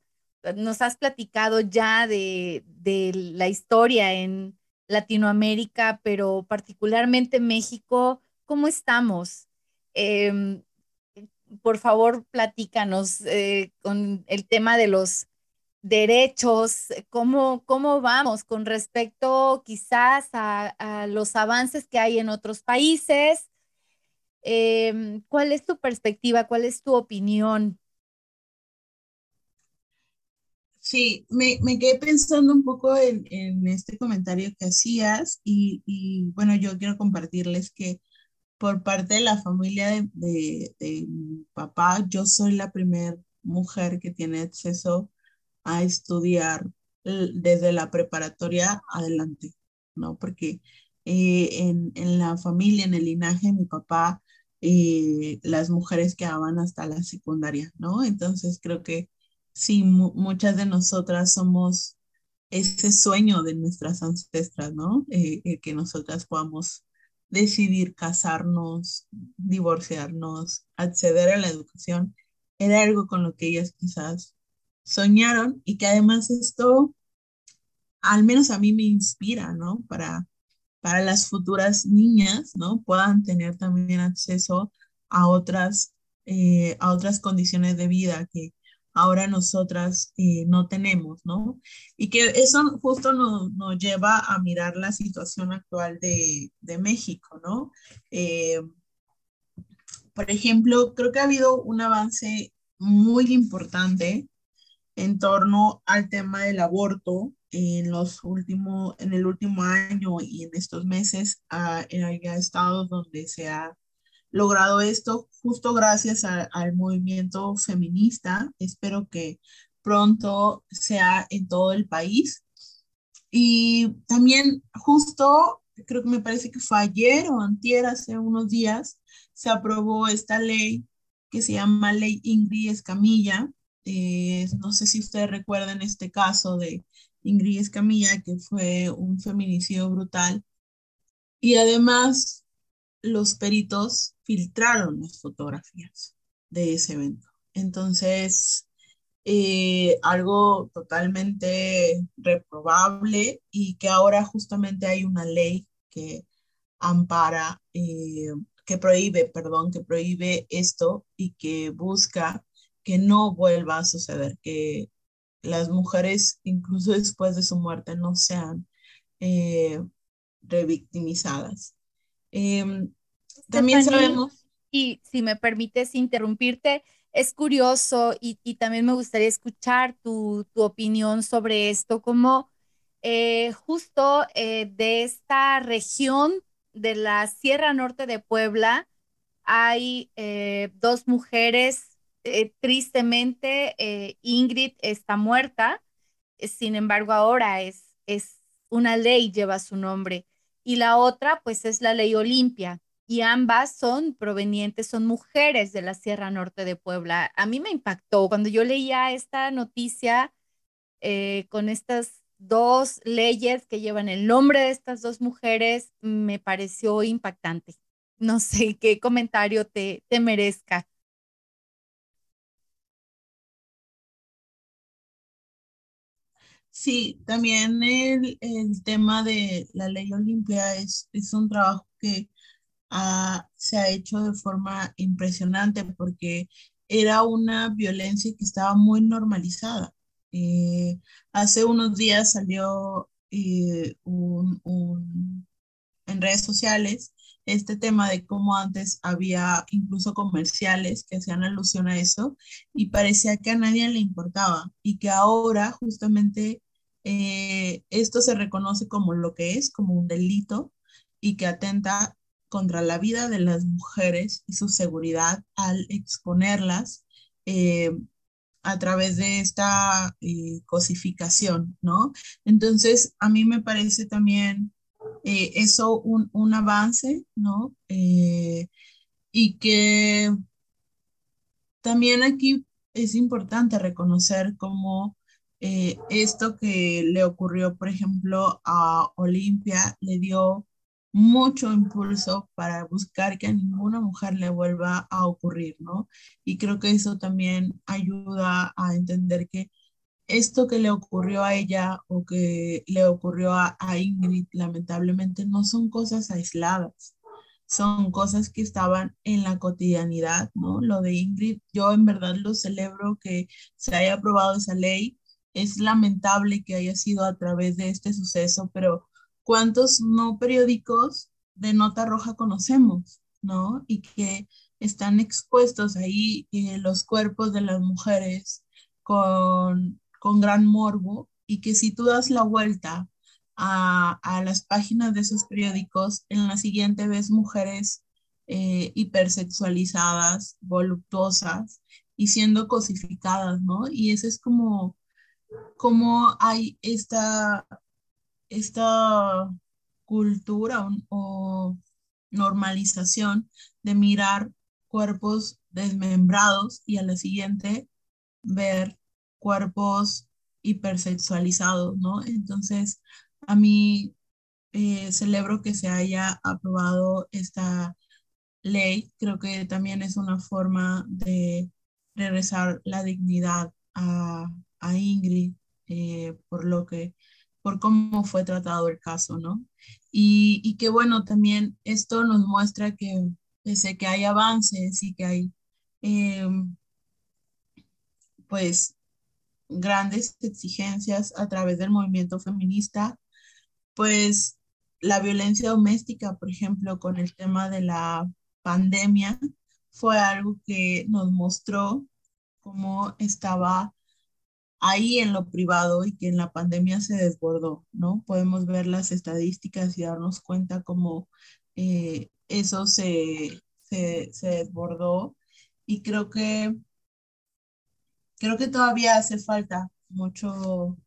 Nos has platicado ya de, de, la historia en Latinoamérica, pero particularmente en México, ¿cómo estamos? Eh, por favor, platícanos eh, con el tema de los derechos, cómo, cómo vamos con respecto quizás a, los avances que hay en otros países. Em, ¿Cuál es tu perspectiva? ¿Cuál es tu opinión? Sí, me, me quedé pensando un poco en, en este comentario que hacías y, y, bueno, yo quiero compartirles que por parte de la familia de, de, de mi papá, yo soy la primera mujer que tiene acceso a estudiar desde la preparatoria adelante, ¿no? Porque eh, en, en, la familia, en el linaje mi papá, eh, las mujeres quedaban hasta la secundaria, ¿no? Entonces creo que sí, muchas de nosotras somos ese sueño de nuestras ancestras, ¿no? Eh, que nosotras podamos decidir casarnos, divorciarnos, acceder a la educación, era algo con lo que ellas quizás soñaron y que además esto, al menos a mí me inspira, ¿no? Para, para las futuras niñas, ¿no? Puedan tener también acceso a otras, eh, a otras condiciones de vida que ahora nosotras eh, no tenemos, ¿no? Y que eso justo nos, nos, lleva a mirar la situación actual de, de México, ¿no? Eh, por ejemplo, creo que ha habido un avance muy importante en torno al tema del aborto en los últimos, en el último año y en estos meses uh, hay estados donde se ha logrado esto justo gracias a, al movimiento feminista. Espero que pronto sea en todo el país. Y también justo, creo que me parece que fue ayer o antier, hace unos días, se aprobó esta ley que se llama Ley Ingrid Escamilla, eh, no sé si ustedes recuerdan este caso de Ingrid Escamilla, que fue un feminicidio brutal. Y además, los peritos filtraron las fotografías de ese evento. Entonces, eh, algo totalmente reprobable y que ahora justamente hay una ley que ampara, eh, que prohíbe, perdón, que prohíbe esto y que busca que no vuelva a suceder, que las mujeres, incluso después de su muerte, no sean eh, revictimizadas. Eh, también sabemos... Y si me permites interrumpirte, es curioso y, también me gustaría escuchar tu, opinión sobre esto, como eh, justo eh, de esta región de la Sierra Norte de Puebla hay dos mujeres, tristemente Ingrid está muerta, sin embargo ahora es, es una ley, lleva su nombre, y la otra pues es la ley Olimpia y ambas son provenientes, son mujeres de la Sierra Norte de Puebla. A mí me impactó cuando yo leía esta noticia eh, con estas dos leyes que llevan el nombre de estas dos mujeres, me pareció impactante. No sé qué comentario te, te merezca. Sí, también el, el, tema de la ley Olimpia es, es un trabajo que se ha hecho de forma impresionante porque era una violencia que estaba muy normalizada. Eh, hace unos días salió eh, un, en redes sociales este tema de cómo antes había incluso comerciales que hacían alusión a eso y parecía que a nadie le importaba y que ahora justamente eh, esto se reconoce como lo que es, como un delito y que atenta contra la vida de las mujeres y su seguridad al exponerlas eh, a través de esta eh, cosificación, ¿no? Entonces, a mí me parece también eso un, un, avance, ¿no? y que también aquí es importante reconocer cómo esto que le ocurrió, por ejemplo, a Olimpia le dio mucho impulso para buscar que a ninguna mujer le vuelva a ocurrir, ¿no? Y creo que eso también ayuda a entender que esto que le ocurrió a ella o que le ocurrió a, Ingrid, lamentablemente, no son cosas aisladas, son cosas que estaban en la cotidianidad, ¿no? Lo de Ingrid, yo en verdad lo celebro que se haya aprobado esa ley. Es lamentable que haya sido a través de este suceso, pero cuántos no periódicos de nota roja conocemos, ¿no? Y que están expuestos ahí eh, los cuerpos de las mujeres con, con gran morbo y que si tú das la vuelta a, a, las páginas de esos periódicos, en la siguiente ves mujeres eh, hipersexualizadas, voluptuosas y siendo cosificadas, ¿no? Y eso es como, como hay esta esta cultura o, normalización de mirar cuerpos desmembrados y a la siguiente ver cuerpos hipersexualizados, ¿no? Entonces, a mí eh, celebro que se haya aprobado esta ley. Creo que también es una forma de regresar la dignidad a, Ingrid eh, por lo que por cómo fue tratado el caso, ¿no? Y, y que bueno, también esto nos muestra que pese que hay avances y que hay em, pues grandes exigencias a través del movimiento feminista, pues la violencia doméstica, por ejemplo, con el tema de la pandemia, fue algo que nos mostró cómo estaba ahí en lo privado y que en la pandemia se desbordó, ¿no? Podemos ver las estadísticas y darnos cuenta cómo eh, eso se, se, se, desbordó y creo que, creo que todavía hace falta mucho,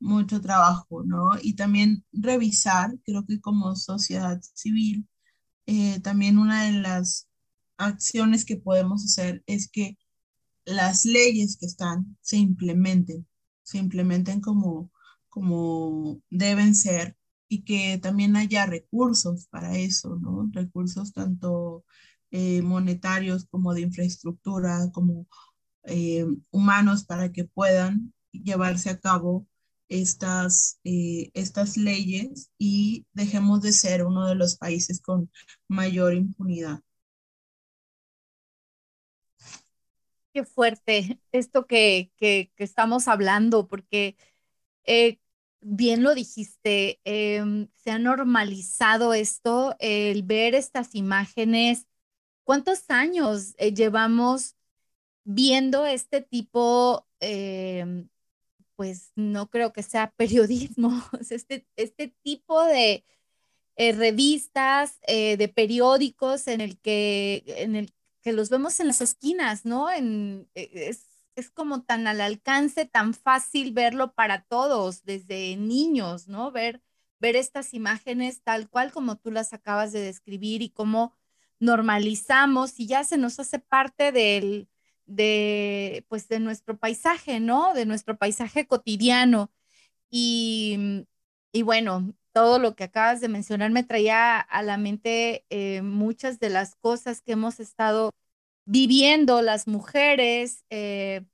mucho trabajo, ¿no? Y también revisar, creo que como sociedad civil, eh, también una de las acciones que podemos hacer es que las leyes que están se implementen, se implementen como, como deben ser y que también haya recursos para eso, ¿no? Recursos tanto eh, monetarios como de infraestructura, como eh, humanos para que puedan llevarse a cabo estas, eh, estas leyes y dejemos de ser uno de los países con mayor impunidad. Qué fuerte esto que, que, estamos hablando, porque eh, bien lo dijiste, em, se ha normalizado esto, el ver estas imágenes. ¿Cuántos años eh, llevamos viendo este tipo, em, pues no creo que sea periodismo, este, este tipo de eh, revistas, de periódicos en el que, en el que los vemos en las esquinas, ¿no? E, es, es como tan al alcance, tan fácil verlo para todos, desde niños, ¿no? Ver, ver estas imágenes tal cual como tú las acabas de describir y cómo normalizamos y ya se nos hace parte del, de, pues, de nuestro paisaje, ¿no? De nuestro paisaje cotidiano. Y, y bueno, todo lo que acabas de mencionar me traía a la mente eh, muchas de las cosas que hemos estado viviendo las mujeres eh,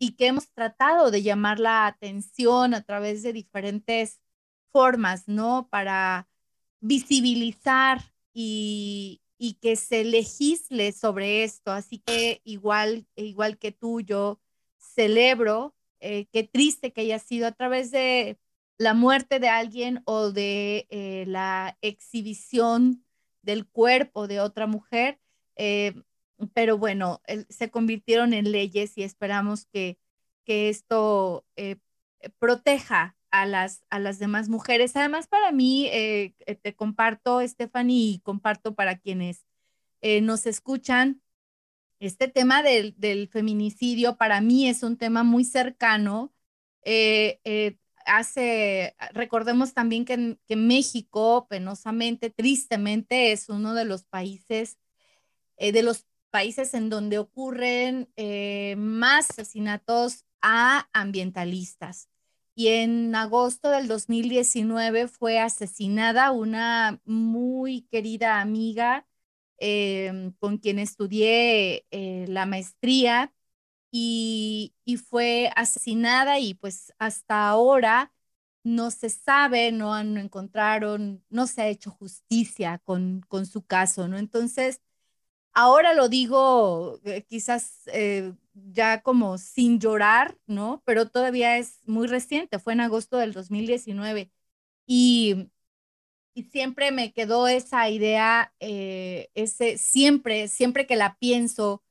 y que hemos tratado de llamar la atención a través de diferentes formas, ¿no? Para visibilizar y, que se legisle sobre esto. Así que igual, igual que tú, yo celebro, eh, qué triste que haya sido a través de la muerte de alguien o de eh, la exhibición del cuerpo de otra mujer, eh, pero bueno, se convirtieron en leyes y esperamos que, que esto proteja a las, a las demás mujeres. Además, para mí, eh, eh, te comparto, Stephanie, y comparto para quienes eh, nos escuchan, este tema del, del, feminicidio para mí es un tema muy cercano. Hace, recordemos también que, México, penosamente, tristemente, es uno de los países, de los países en donde ocurren más asesinatos a ambientalistas. Y en agosto del 2019 fue asesinada una muy querida amiga em, con quien estudié eh, la maestría y, fue asesinada y pues hasta ahora no se sabe, no, han, encontraron, no se ha hecho justicia con, con su caso, ¿no? Entonces, ahora lo digo eh, quizás eh, ya como sin llorar, ¿no? Pero todavía es muy reciente, fue en agosto del 2019. Y, y siempre me quedó esa idea, eh, ese, siempre, siempre que la pienso,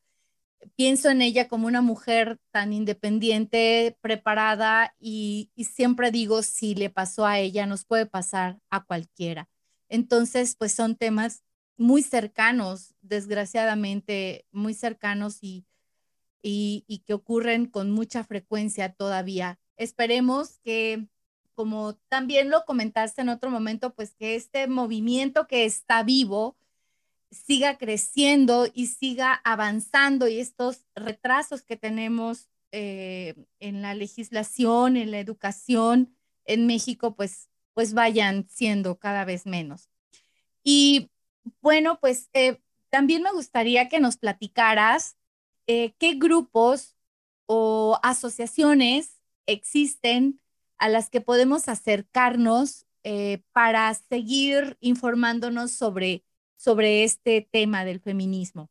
pienso en ella como una mujer tan independiente, preparada y, y siempre digo, si le pasó a ella, nos puede pasar a cualquiera. Entonces, pues son temas muy cercanos, desgraciadamente, muy cercanos y y, que ocurren con mucha frecuencia todavía. Esperemos que, como también lo comentaste en otro momento, pues que este movimiento que está vivo siga creciendo y siga avanzando y estos retrasos que tenemos eh, en la legislación, en la educación en México, pues, pues vayan siendo cada vez menos. Y bueno, pues eh, también me gustaría que nos platicaras eh, qué grupos o asociaciones existen a las que podemos acercarnos para seguir informándonos sobre, sobre este tema del feminismo.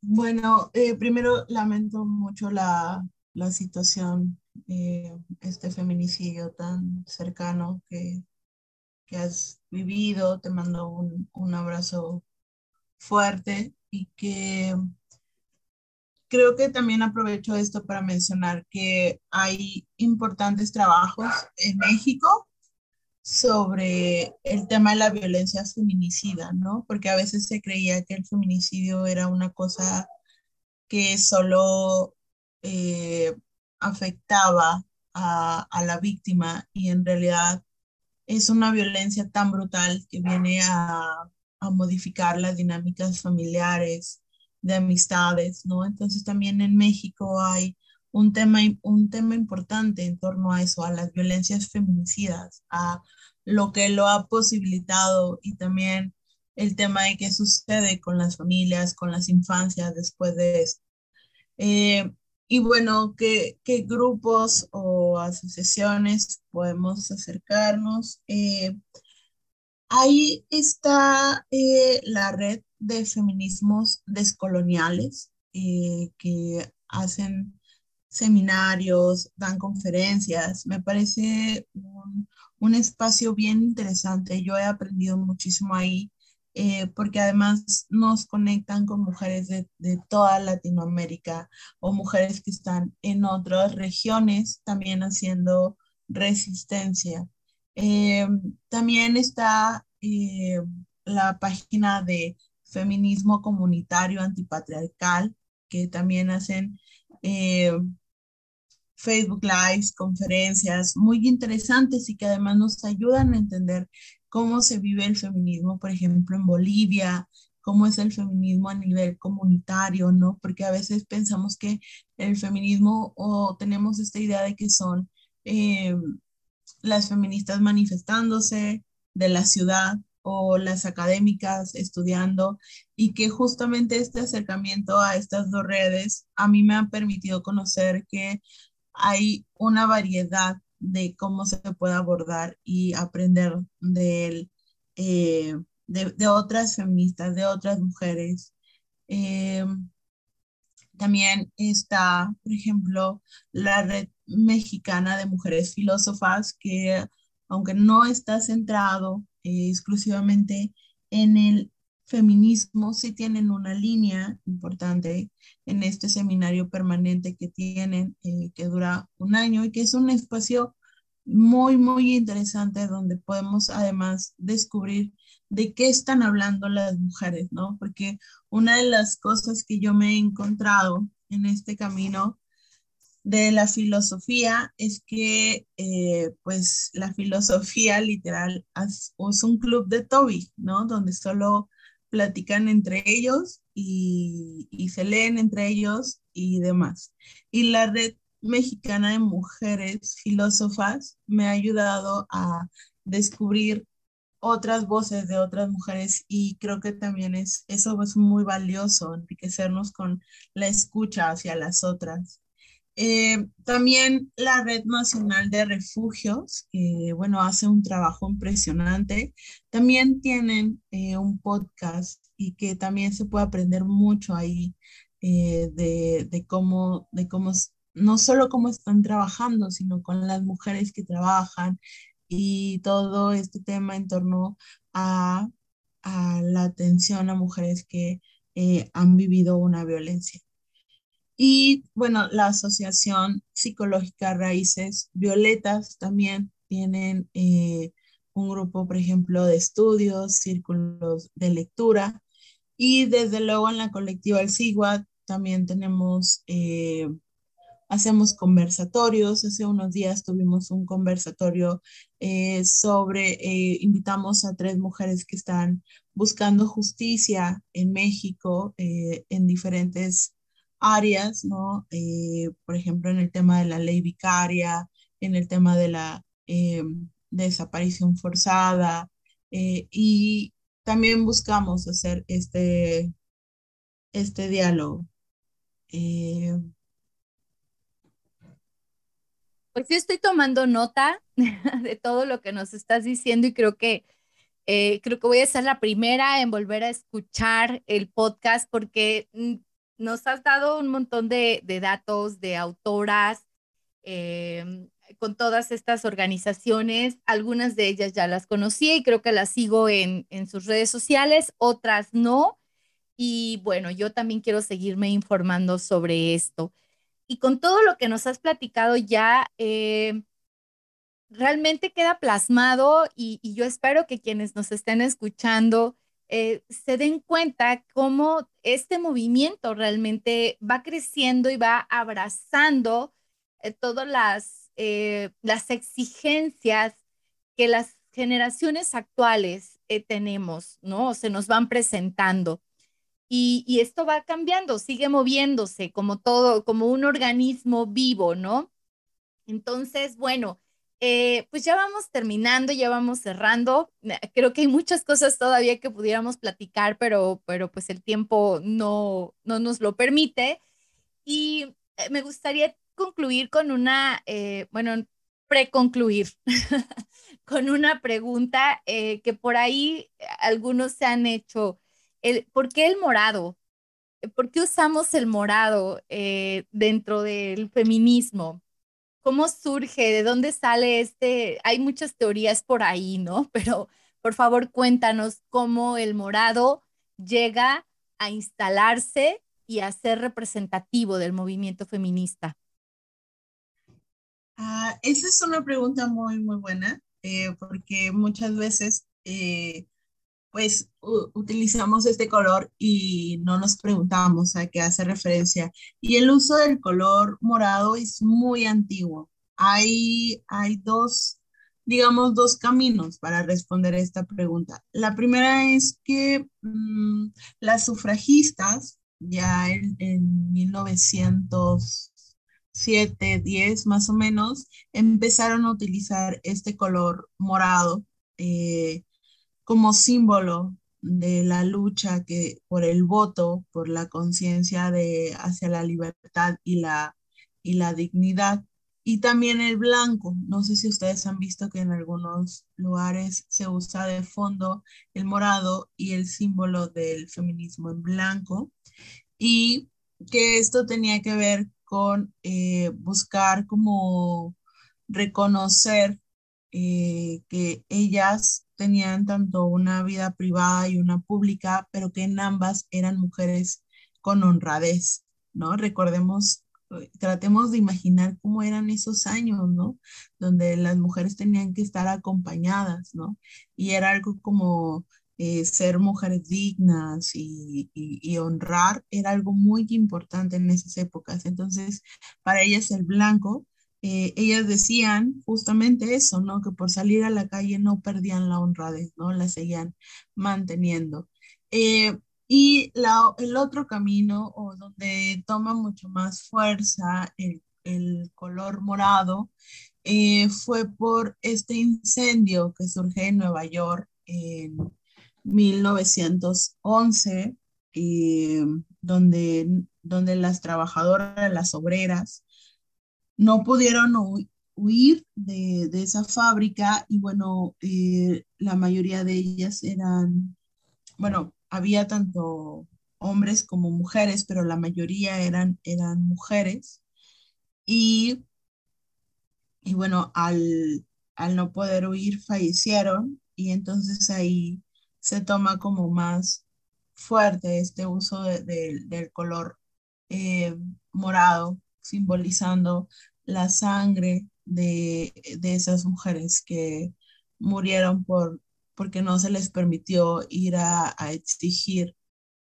Bueno, eh, primero lamento mucho la, situación, este feminicidio tan cercano que, has vivido. Te mando un, un abrazo fuerte y que creo que también aprovecho esto para mencionar que hay importantes trabajos en México sobre el tema de la violencia feminicida, ¿no? Porque a veces se creía que el feminicidio era una cosa que solo eh, afectaba a, a, la víctima y en realidad es una violencia tan brutal que viene a a modificar las dinámicas familiares, de amistades, ¿no? Entonces también en México hay un tema, un tema importante en torno a eso, a las violencias feminicidas, a lo que lo ha posibilitado y también el tema de qué sucede con las familias, con las infancias después de esto. Eh, y bueno, ¿qué, ¿qué, grupos o asociaciones podemos acercarnos? Eh, Ahí está eh, la red de feminismos descoloniales que hacen seminarios, dan conferencias. Me parece un, espacio bien interesante. Yo he aprendido muchísimo ahí eh, porque además nos conectan con mujeres de, de, toda Latinoamérica o mujeres que están en otras regiones también haciendo resistencia. Eh, también está eh, la página de feminismo comunitario antipatriarcal, que también hacen Facebook Lives, conferencias muy interesantes y que además nos ayudan a entender cómo se vive el feminismo, por ejemplo, en Bolivia, cómo es el feminismo a nivel comunitario, ¿no? Porque a veces pensamos que el feminismo o tenemos esta idea de que son eh, las feministas manifestándose de la ciudad o las académicas estudiando y que justamente este acercamiento a estas dos redes a mí me ha permitido conocer que hay una variedad de cómo se puede abordar y aprender de, eh, de, otras feministas, de otras mujeres. Eh, también está, por ejemplo, la red mexicana de mujeres filósofas, que aunque no está centrado eh, exclusivamente en el feminismo sí tienen una línea importante en este seminario permanente que tienen, eh, que dura un año y que es un espacio muy, muy interesante donde podemos además descubrir de qué están hablando las mujeres, ¿no? Porque una de las cosas que yo me he encontrado en este camino de la filosofía es que, eh, pues, la filosofía literal es, un club de Toby, ¿no? Donde solo platican entre ellos y, se leen entre ellos y demás. Y la red mexicana de mujeres filósofas me ha ayudado a descubrir otras voces de otras mujeres y creo que también es eso es muy valioso enriquecernos con la escucha hacia las otras eh, también la Red Nacional de Refugios, que bueno, hace un trabajo impresionante. También tienen eh, un podcast y que también se puede aprender mucho ahí eh, de, de, cómo, de cómo, no solo cómo están trabajando, sino con las mujeres que trabajan y todo este tema en torno a, a la atención a mujeres que han vivido una violencia. Y bueno, la Asociación Psicológica Raíces Violetas también tienen eh, un grupo, por ejemplo, de estudios, círculos de lectura. Y desde luego en la colectiva El Sigua también tenemos, eh, hacemos conversatorios. Hace unos días tuvimos un conversatorio eh, sobre, invitamos a tres mujeres que están buscando justicia en México en diferentes áreas, ¿no? Eh, por ejemplo, en el tema de la ley vicaria, en el tema de la eh, desaparición forzada, eh, y también buscamos hacer este, este diálogo. Pues sí, estoy tomando nota de todo lo que nos estás diciendo y creo que creo que voy a ser la primera en volver a escuchar el podcast porque mm, nos has dado un montón de, datos de autoras em, con todas estas organizaciones. Algunas de ellas ya las conocía y creo que las sigo en, sus redes sociales, otras no. Y bueno, yo también quiero seguirme informando sobre esto. Y con todo lo que nos has platicado ya, em, realmente queda plasmado y, yo espero que quienes nos estén escuchando eh, se den cuenta cómo este movimiento realmente va creciendo y va abrazando eh, todas las, eh, las exigencias que las generaciones actuales tenemos, ¿no? Se nos van presentando. Y, y, esto va cambiando, sigue moviéndose como todo, como un organismo vivo, ¿no? Entonces, bueno, eh, pues ya vamos terminando, ya vamos cerrando. Eh, creo que hay muchas cosas todavía que pudiéramos platicar, pero, pero pues el tiempo no, no nos lo permite. Y eh, me gustaría concluir con una, bueno, preconcluir con una pregunta que por ahí algunos se han hecho. El, ¿Por qué el morado? ¿Por qué usamos el morado dentro del feminismo? ¿Cómo surge? ¿De dónde sale este? Hay muchas teorías por ahí, ¿no? Pero Por favor, cuéntanos cómo el morado llega a instalarse y a ser representativo del movimiento feminista. Ah, esa es una pregunta muy, muy buena, eh, porque muchas veces, eh, pues, utilizamos este color y no nos preguntamos a qué hace referencia. Y el uso del color morado es muy antiguo. Hay, hay dos, digamos, dos caminos para responder esta pregunta. La primera es que mm, las sufragistas, ya en, en 1900 7, 10 más o menos, empezaron a utilizar este color morado eh, como símbolo de la lucha que, por el voto, por la conciencia de hacia la libertad y la, y la dignidad. Y también el blanco. No sé si ustedes han visto que en algunos lugares se usa de fondo el morado y el símbolo del feminismo en blanco. Y que esto tenía que ver con eh, buscar como reconocer eh, que ellas tenían tanto una vida privada y una pública, pero que en ambas eran mujeres con honradez, ¿no? Recordemos, eh, tratemos de imaginar cómo eran esos años, ¿no? Donde las mujeres tenían que estar acompañadas, ¿no? Y era algo como eh, ser mujeres dignas y, honrar era algo muy importante en esas épocas. Entonces, para ellas el blanco, eh, ellas decían justamente eso, ¿no? Que por salir a la calle no perdían la honradez, ¿no? La seguían manteniendo. Eh, y el otro camino, o donde toma mucho más fuerza el, color morado, fue por este incendio que surge en Nueva York en 1911, eh, donde, donde las trabajadoras, las obreras, no pudieron huir de, esa fábrica y bueno, eh, la mayoría de ellas eran, bueno, había tanto hombres como mujeres, pero la mayoría eran, eran mujeres. Y, y bueno, al, al no poder huir, fallecieron y entonces ahí se toma como más fuerte este uso del color eh, morado, simbolizando la sangre de, esas mujeres que murieron por, porque no se les permitió ir a, exigir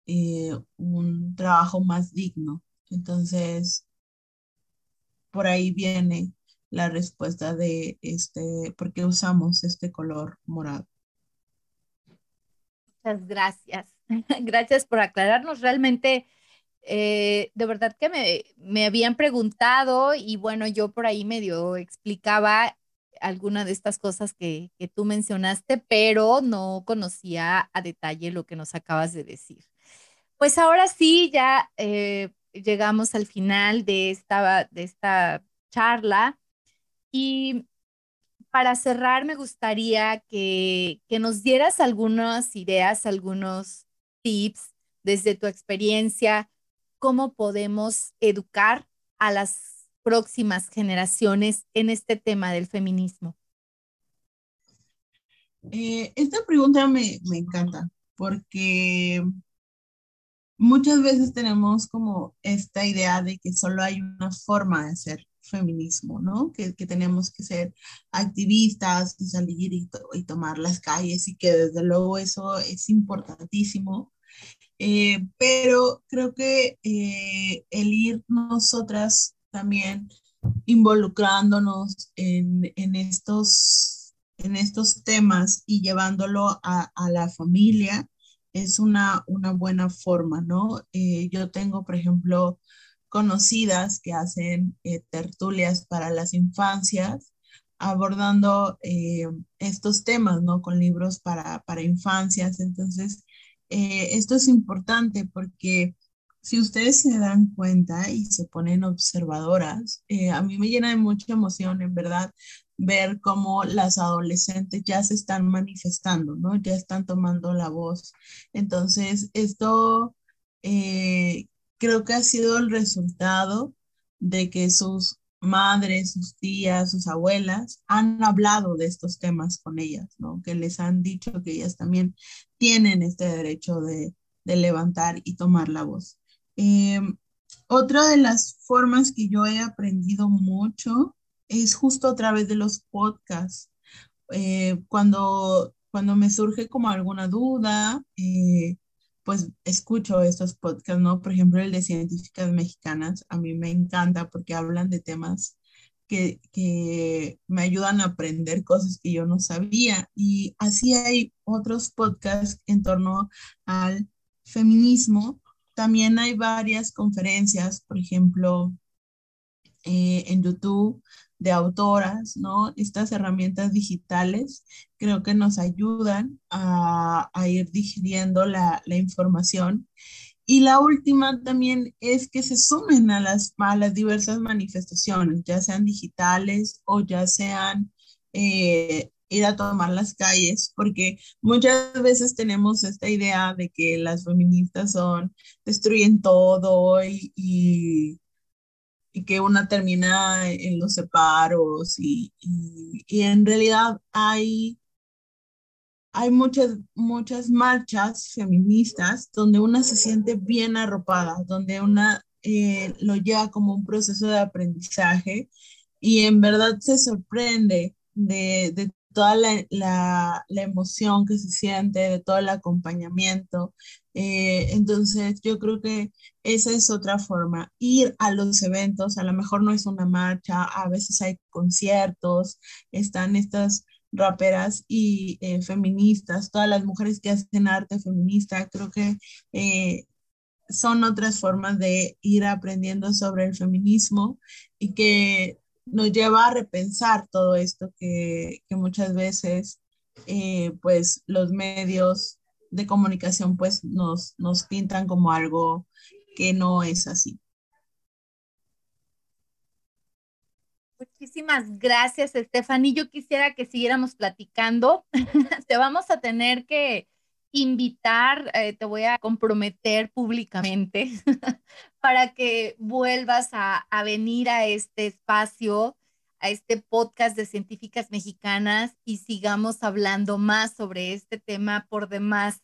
eh, un trabajo más digno. Entonces, por ahí viene la respuesta de este, por qué usamos este color morado. Muchas gracias. Gracias por aclararnos. Realmente, eh, de verdad que me, me, habían preguntado y bueno, yo por ahí medio explicaba alguna de estas cosas que, que tú mencionaste, pero no conocía a detalle lo que nos acabas de decir. Pues ahora sí, ya eh, llegamos al final de esta, de esta charla y para cerrar, me gustaría que, nos dieras algunas ideas, algunos tips desde tu experiencia, cómo podemos educar a las próximas generaciones en este tema del feminismo. Eh, esta pregunta me, me encanta porque muchas veces tenemos como esta idea de que solo hay una forma de ser feminismo, ¿no? Que, que tenemos que ser activistas y salir y, y, tomar las calles y que desde luego eso es importantísimo. Eh, pero creo que eh, el ir nosotras también involucrándonos en, en, estos, en estos temas y llevándolo a, a la familia es una, una buena forma, ¿no? Eh, yo tengo, por ejemplo, conocidas que hacen tertulias para las infancias, abordando estos temas, ¿no? Con libros para, para infancias. Entonces, eh, esto es importante porque si ustedes se dan cuenta y se ponen observadoras, a mí me llena de mucha emoción, en verdad, ver cómo las adolescentes ya se están manifestando, ¿no? Ya están tomando la voz. Entonces, esto creo que ha sido el resultado de que sus madres, sus tías, sus abuelas han hablado de estos temas con ellas, ¿no? Que les han dicho que ellas también tienen este derecho de, levantar y tomar la voz. Eh, otra de las formas que yo he aprendido mucho es justo a través de los podcasts. Eh, cuando, cuando me surge como alguna duda, eh, pues escucho estos podcasts, ¿no? Por ejemplo, el de científicas mexicanas, a mí me encanta porque hablan de temas que, que, me ayudan a aprender cosas que yo no sabía. Y así hay otros podcasts en torno al feminismo. También hay varias conferencias, por ejemplo, eh, en YouTube de autoras, ¿no? Estas herramientas digitales creo que nos ayudan a, ir digiriendo la, información. Y la última también es que se sumen a las, a las diversas manifestaciones, ya sean digitales o ya sean eh, ir a tomar las calles, porque muchas veces tenemos esta idea de que las feministas son, destruyen todo y y que una termina en los separos y, y, en realidad hay, hay muchas, muchas marchas feministas donde una se siente bien arropada, donde una eh, lo lleva como un proceso de aprendizaje y en verdad se sorprende de, de toda la, la, emoción que se siente, de todo el acompañamiento. Eh, entonces, yo creo que esa es otra forma. Ir a los eventos, a lo mejor no es una marcha, a veces hay conciertos, están estas raperas y eh, feministas, todas las mujeres que hacen arte feminista, creo que eh, son otras formas de ir aprendiendo sobre el feminismo y que nos lleva a repensar todo esto que, muchas veces eh, pues los medios de comunicación pues nos, nos pintan como algo que no es así. Muchísimas gracias, Stephanie. Yo quisiera que siguiéramos platicando. Te vamos a tener que invitar, eh, te voy a comprometer públicamente para que vuelvas a, venir a este espacio, a este podcast de científicas mexicanas y sigamos hablando más sobre este tema por demás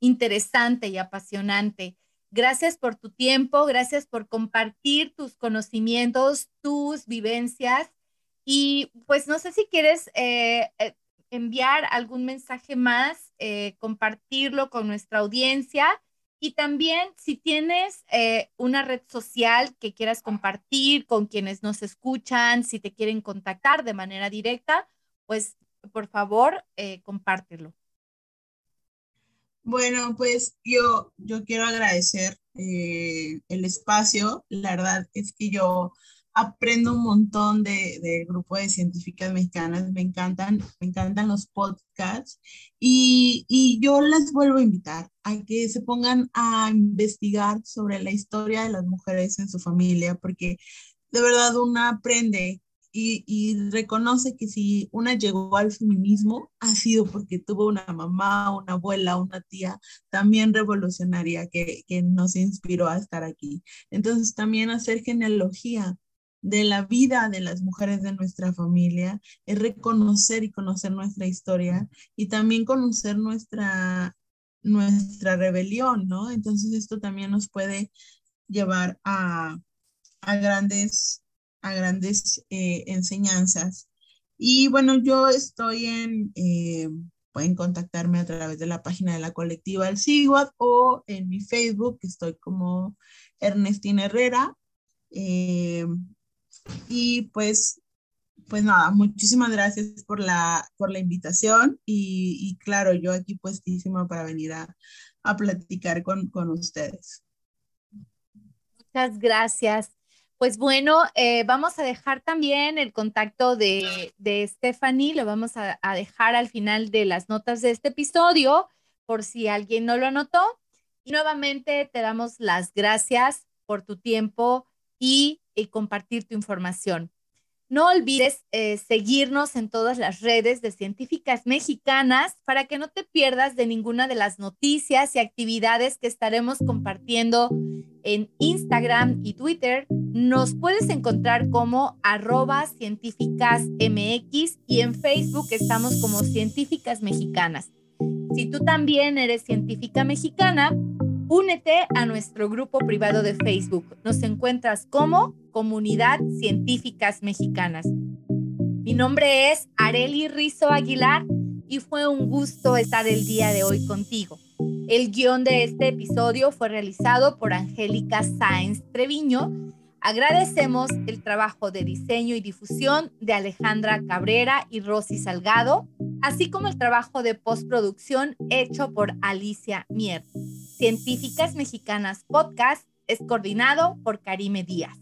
interesante y apasionante. Gracias por tu tiempo, gracias por compartir tus conocimientos, tus vivencias. Y pues no sé si quieres eh, eh, enviar algún mensaje más, eh, compartirlo con nuestra audiencia. Y también si tienes eh, una red social que quieras compartir con quienes nos escuchan, si te quieren contactar de manera directa, pues por favor, eh, compártelo. Bueno, pues yo, yo quiero agradecer el espacio. La verdad es que yo aprendo un montón del de grupo de científicas mexicanas, me encantan, me encantan los podcasts y, y, yo las vuelvo a invitar a que se pongan a investigar sobre la historia de las mujeres en su familia, porque de verdad una aprende y, y, reconoce que si una llegó al feminismo ha sido porque tuvo una mamá, una abuela, una tía también revolucionaria que, que nos inspiró a estar aquí. Entonces también hacer genealogía de la vida de las mujeres de nuestra familia, es reconocer y conocer nuestra historia y también conocer nuestra, nuestra rebelión, ¿no? Entonces esto también nos puede llevar a, grandes, a grandes eh, enseñanzas. Y bueno, yo estoy en, eh, pueden contactarme a través de la página de la colectiva El Sigua o en mi Facebook, estoy como Ernestina Herrera. Eh, y pues, pues nada, muchísimas gracias por la, por la invitación y, claro, yo aquí puestísima para venir a, platicar con, ustedes. Muchas gracias. Pues bueno, eh, vamos a dejar también el contacto de, de Stephanie, lo vamos a, a, dejar al final de las notas de este episodio, por si alguien no lo anotó. Y nuevamente te damos las gracias por tu tiempo y y compartir tu información. No olvides eh, seguirnos en todas las redes de científicas mexicanas para que no te pierdas de ninguna de las noticias y actividades que estaremos compartiendo En Instagram y Twitter nos puedes encontrar como arroba científicas MX y en Facebook estamos como científicas mexicanas. Si tú también eres científica mexicana, únete a nuestro grupo privado de Facebook. Nos encuentras como Comunidad Científicas Mexicanas. Mi nombre es Areli Rizo Aguilar y fue un gusto estar el día de hoy contigo. El guion de este episodio fue realizado por Angélica Sáenz Treviño. Agradecemos el trabajo de diseño y difusión de Alejandra Cabrera y Rosy Salgado, así como el trabajo de postproducción hecho por Alicia Mier. Científicas Mexicanas Podcast es coordinado por Karime Díaz.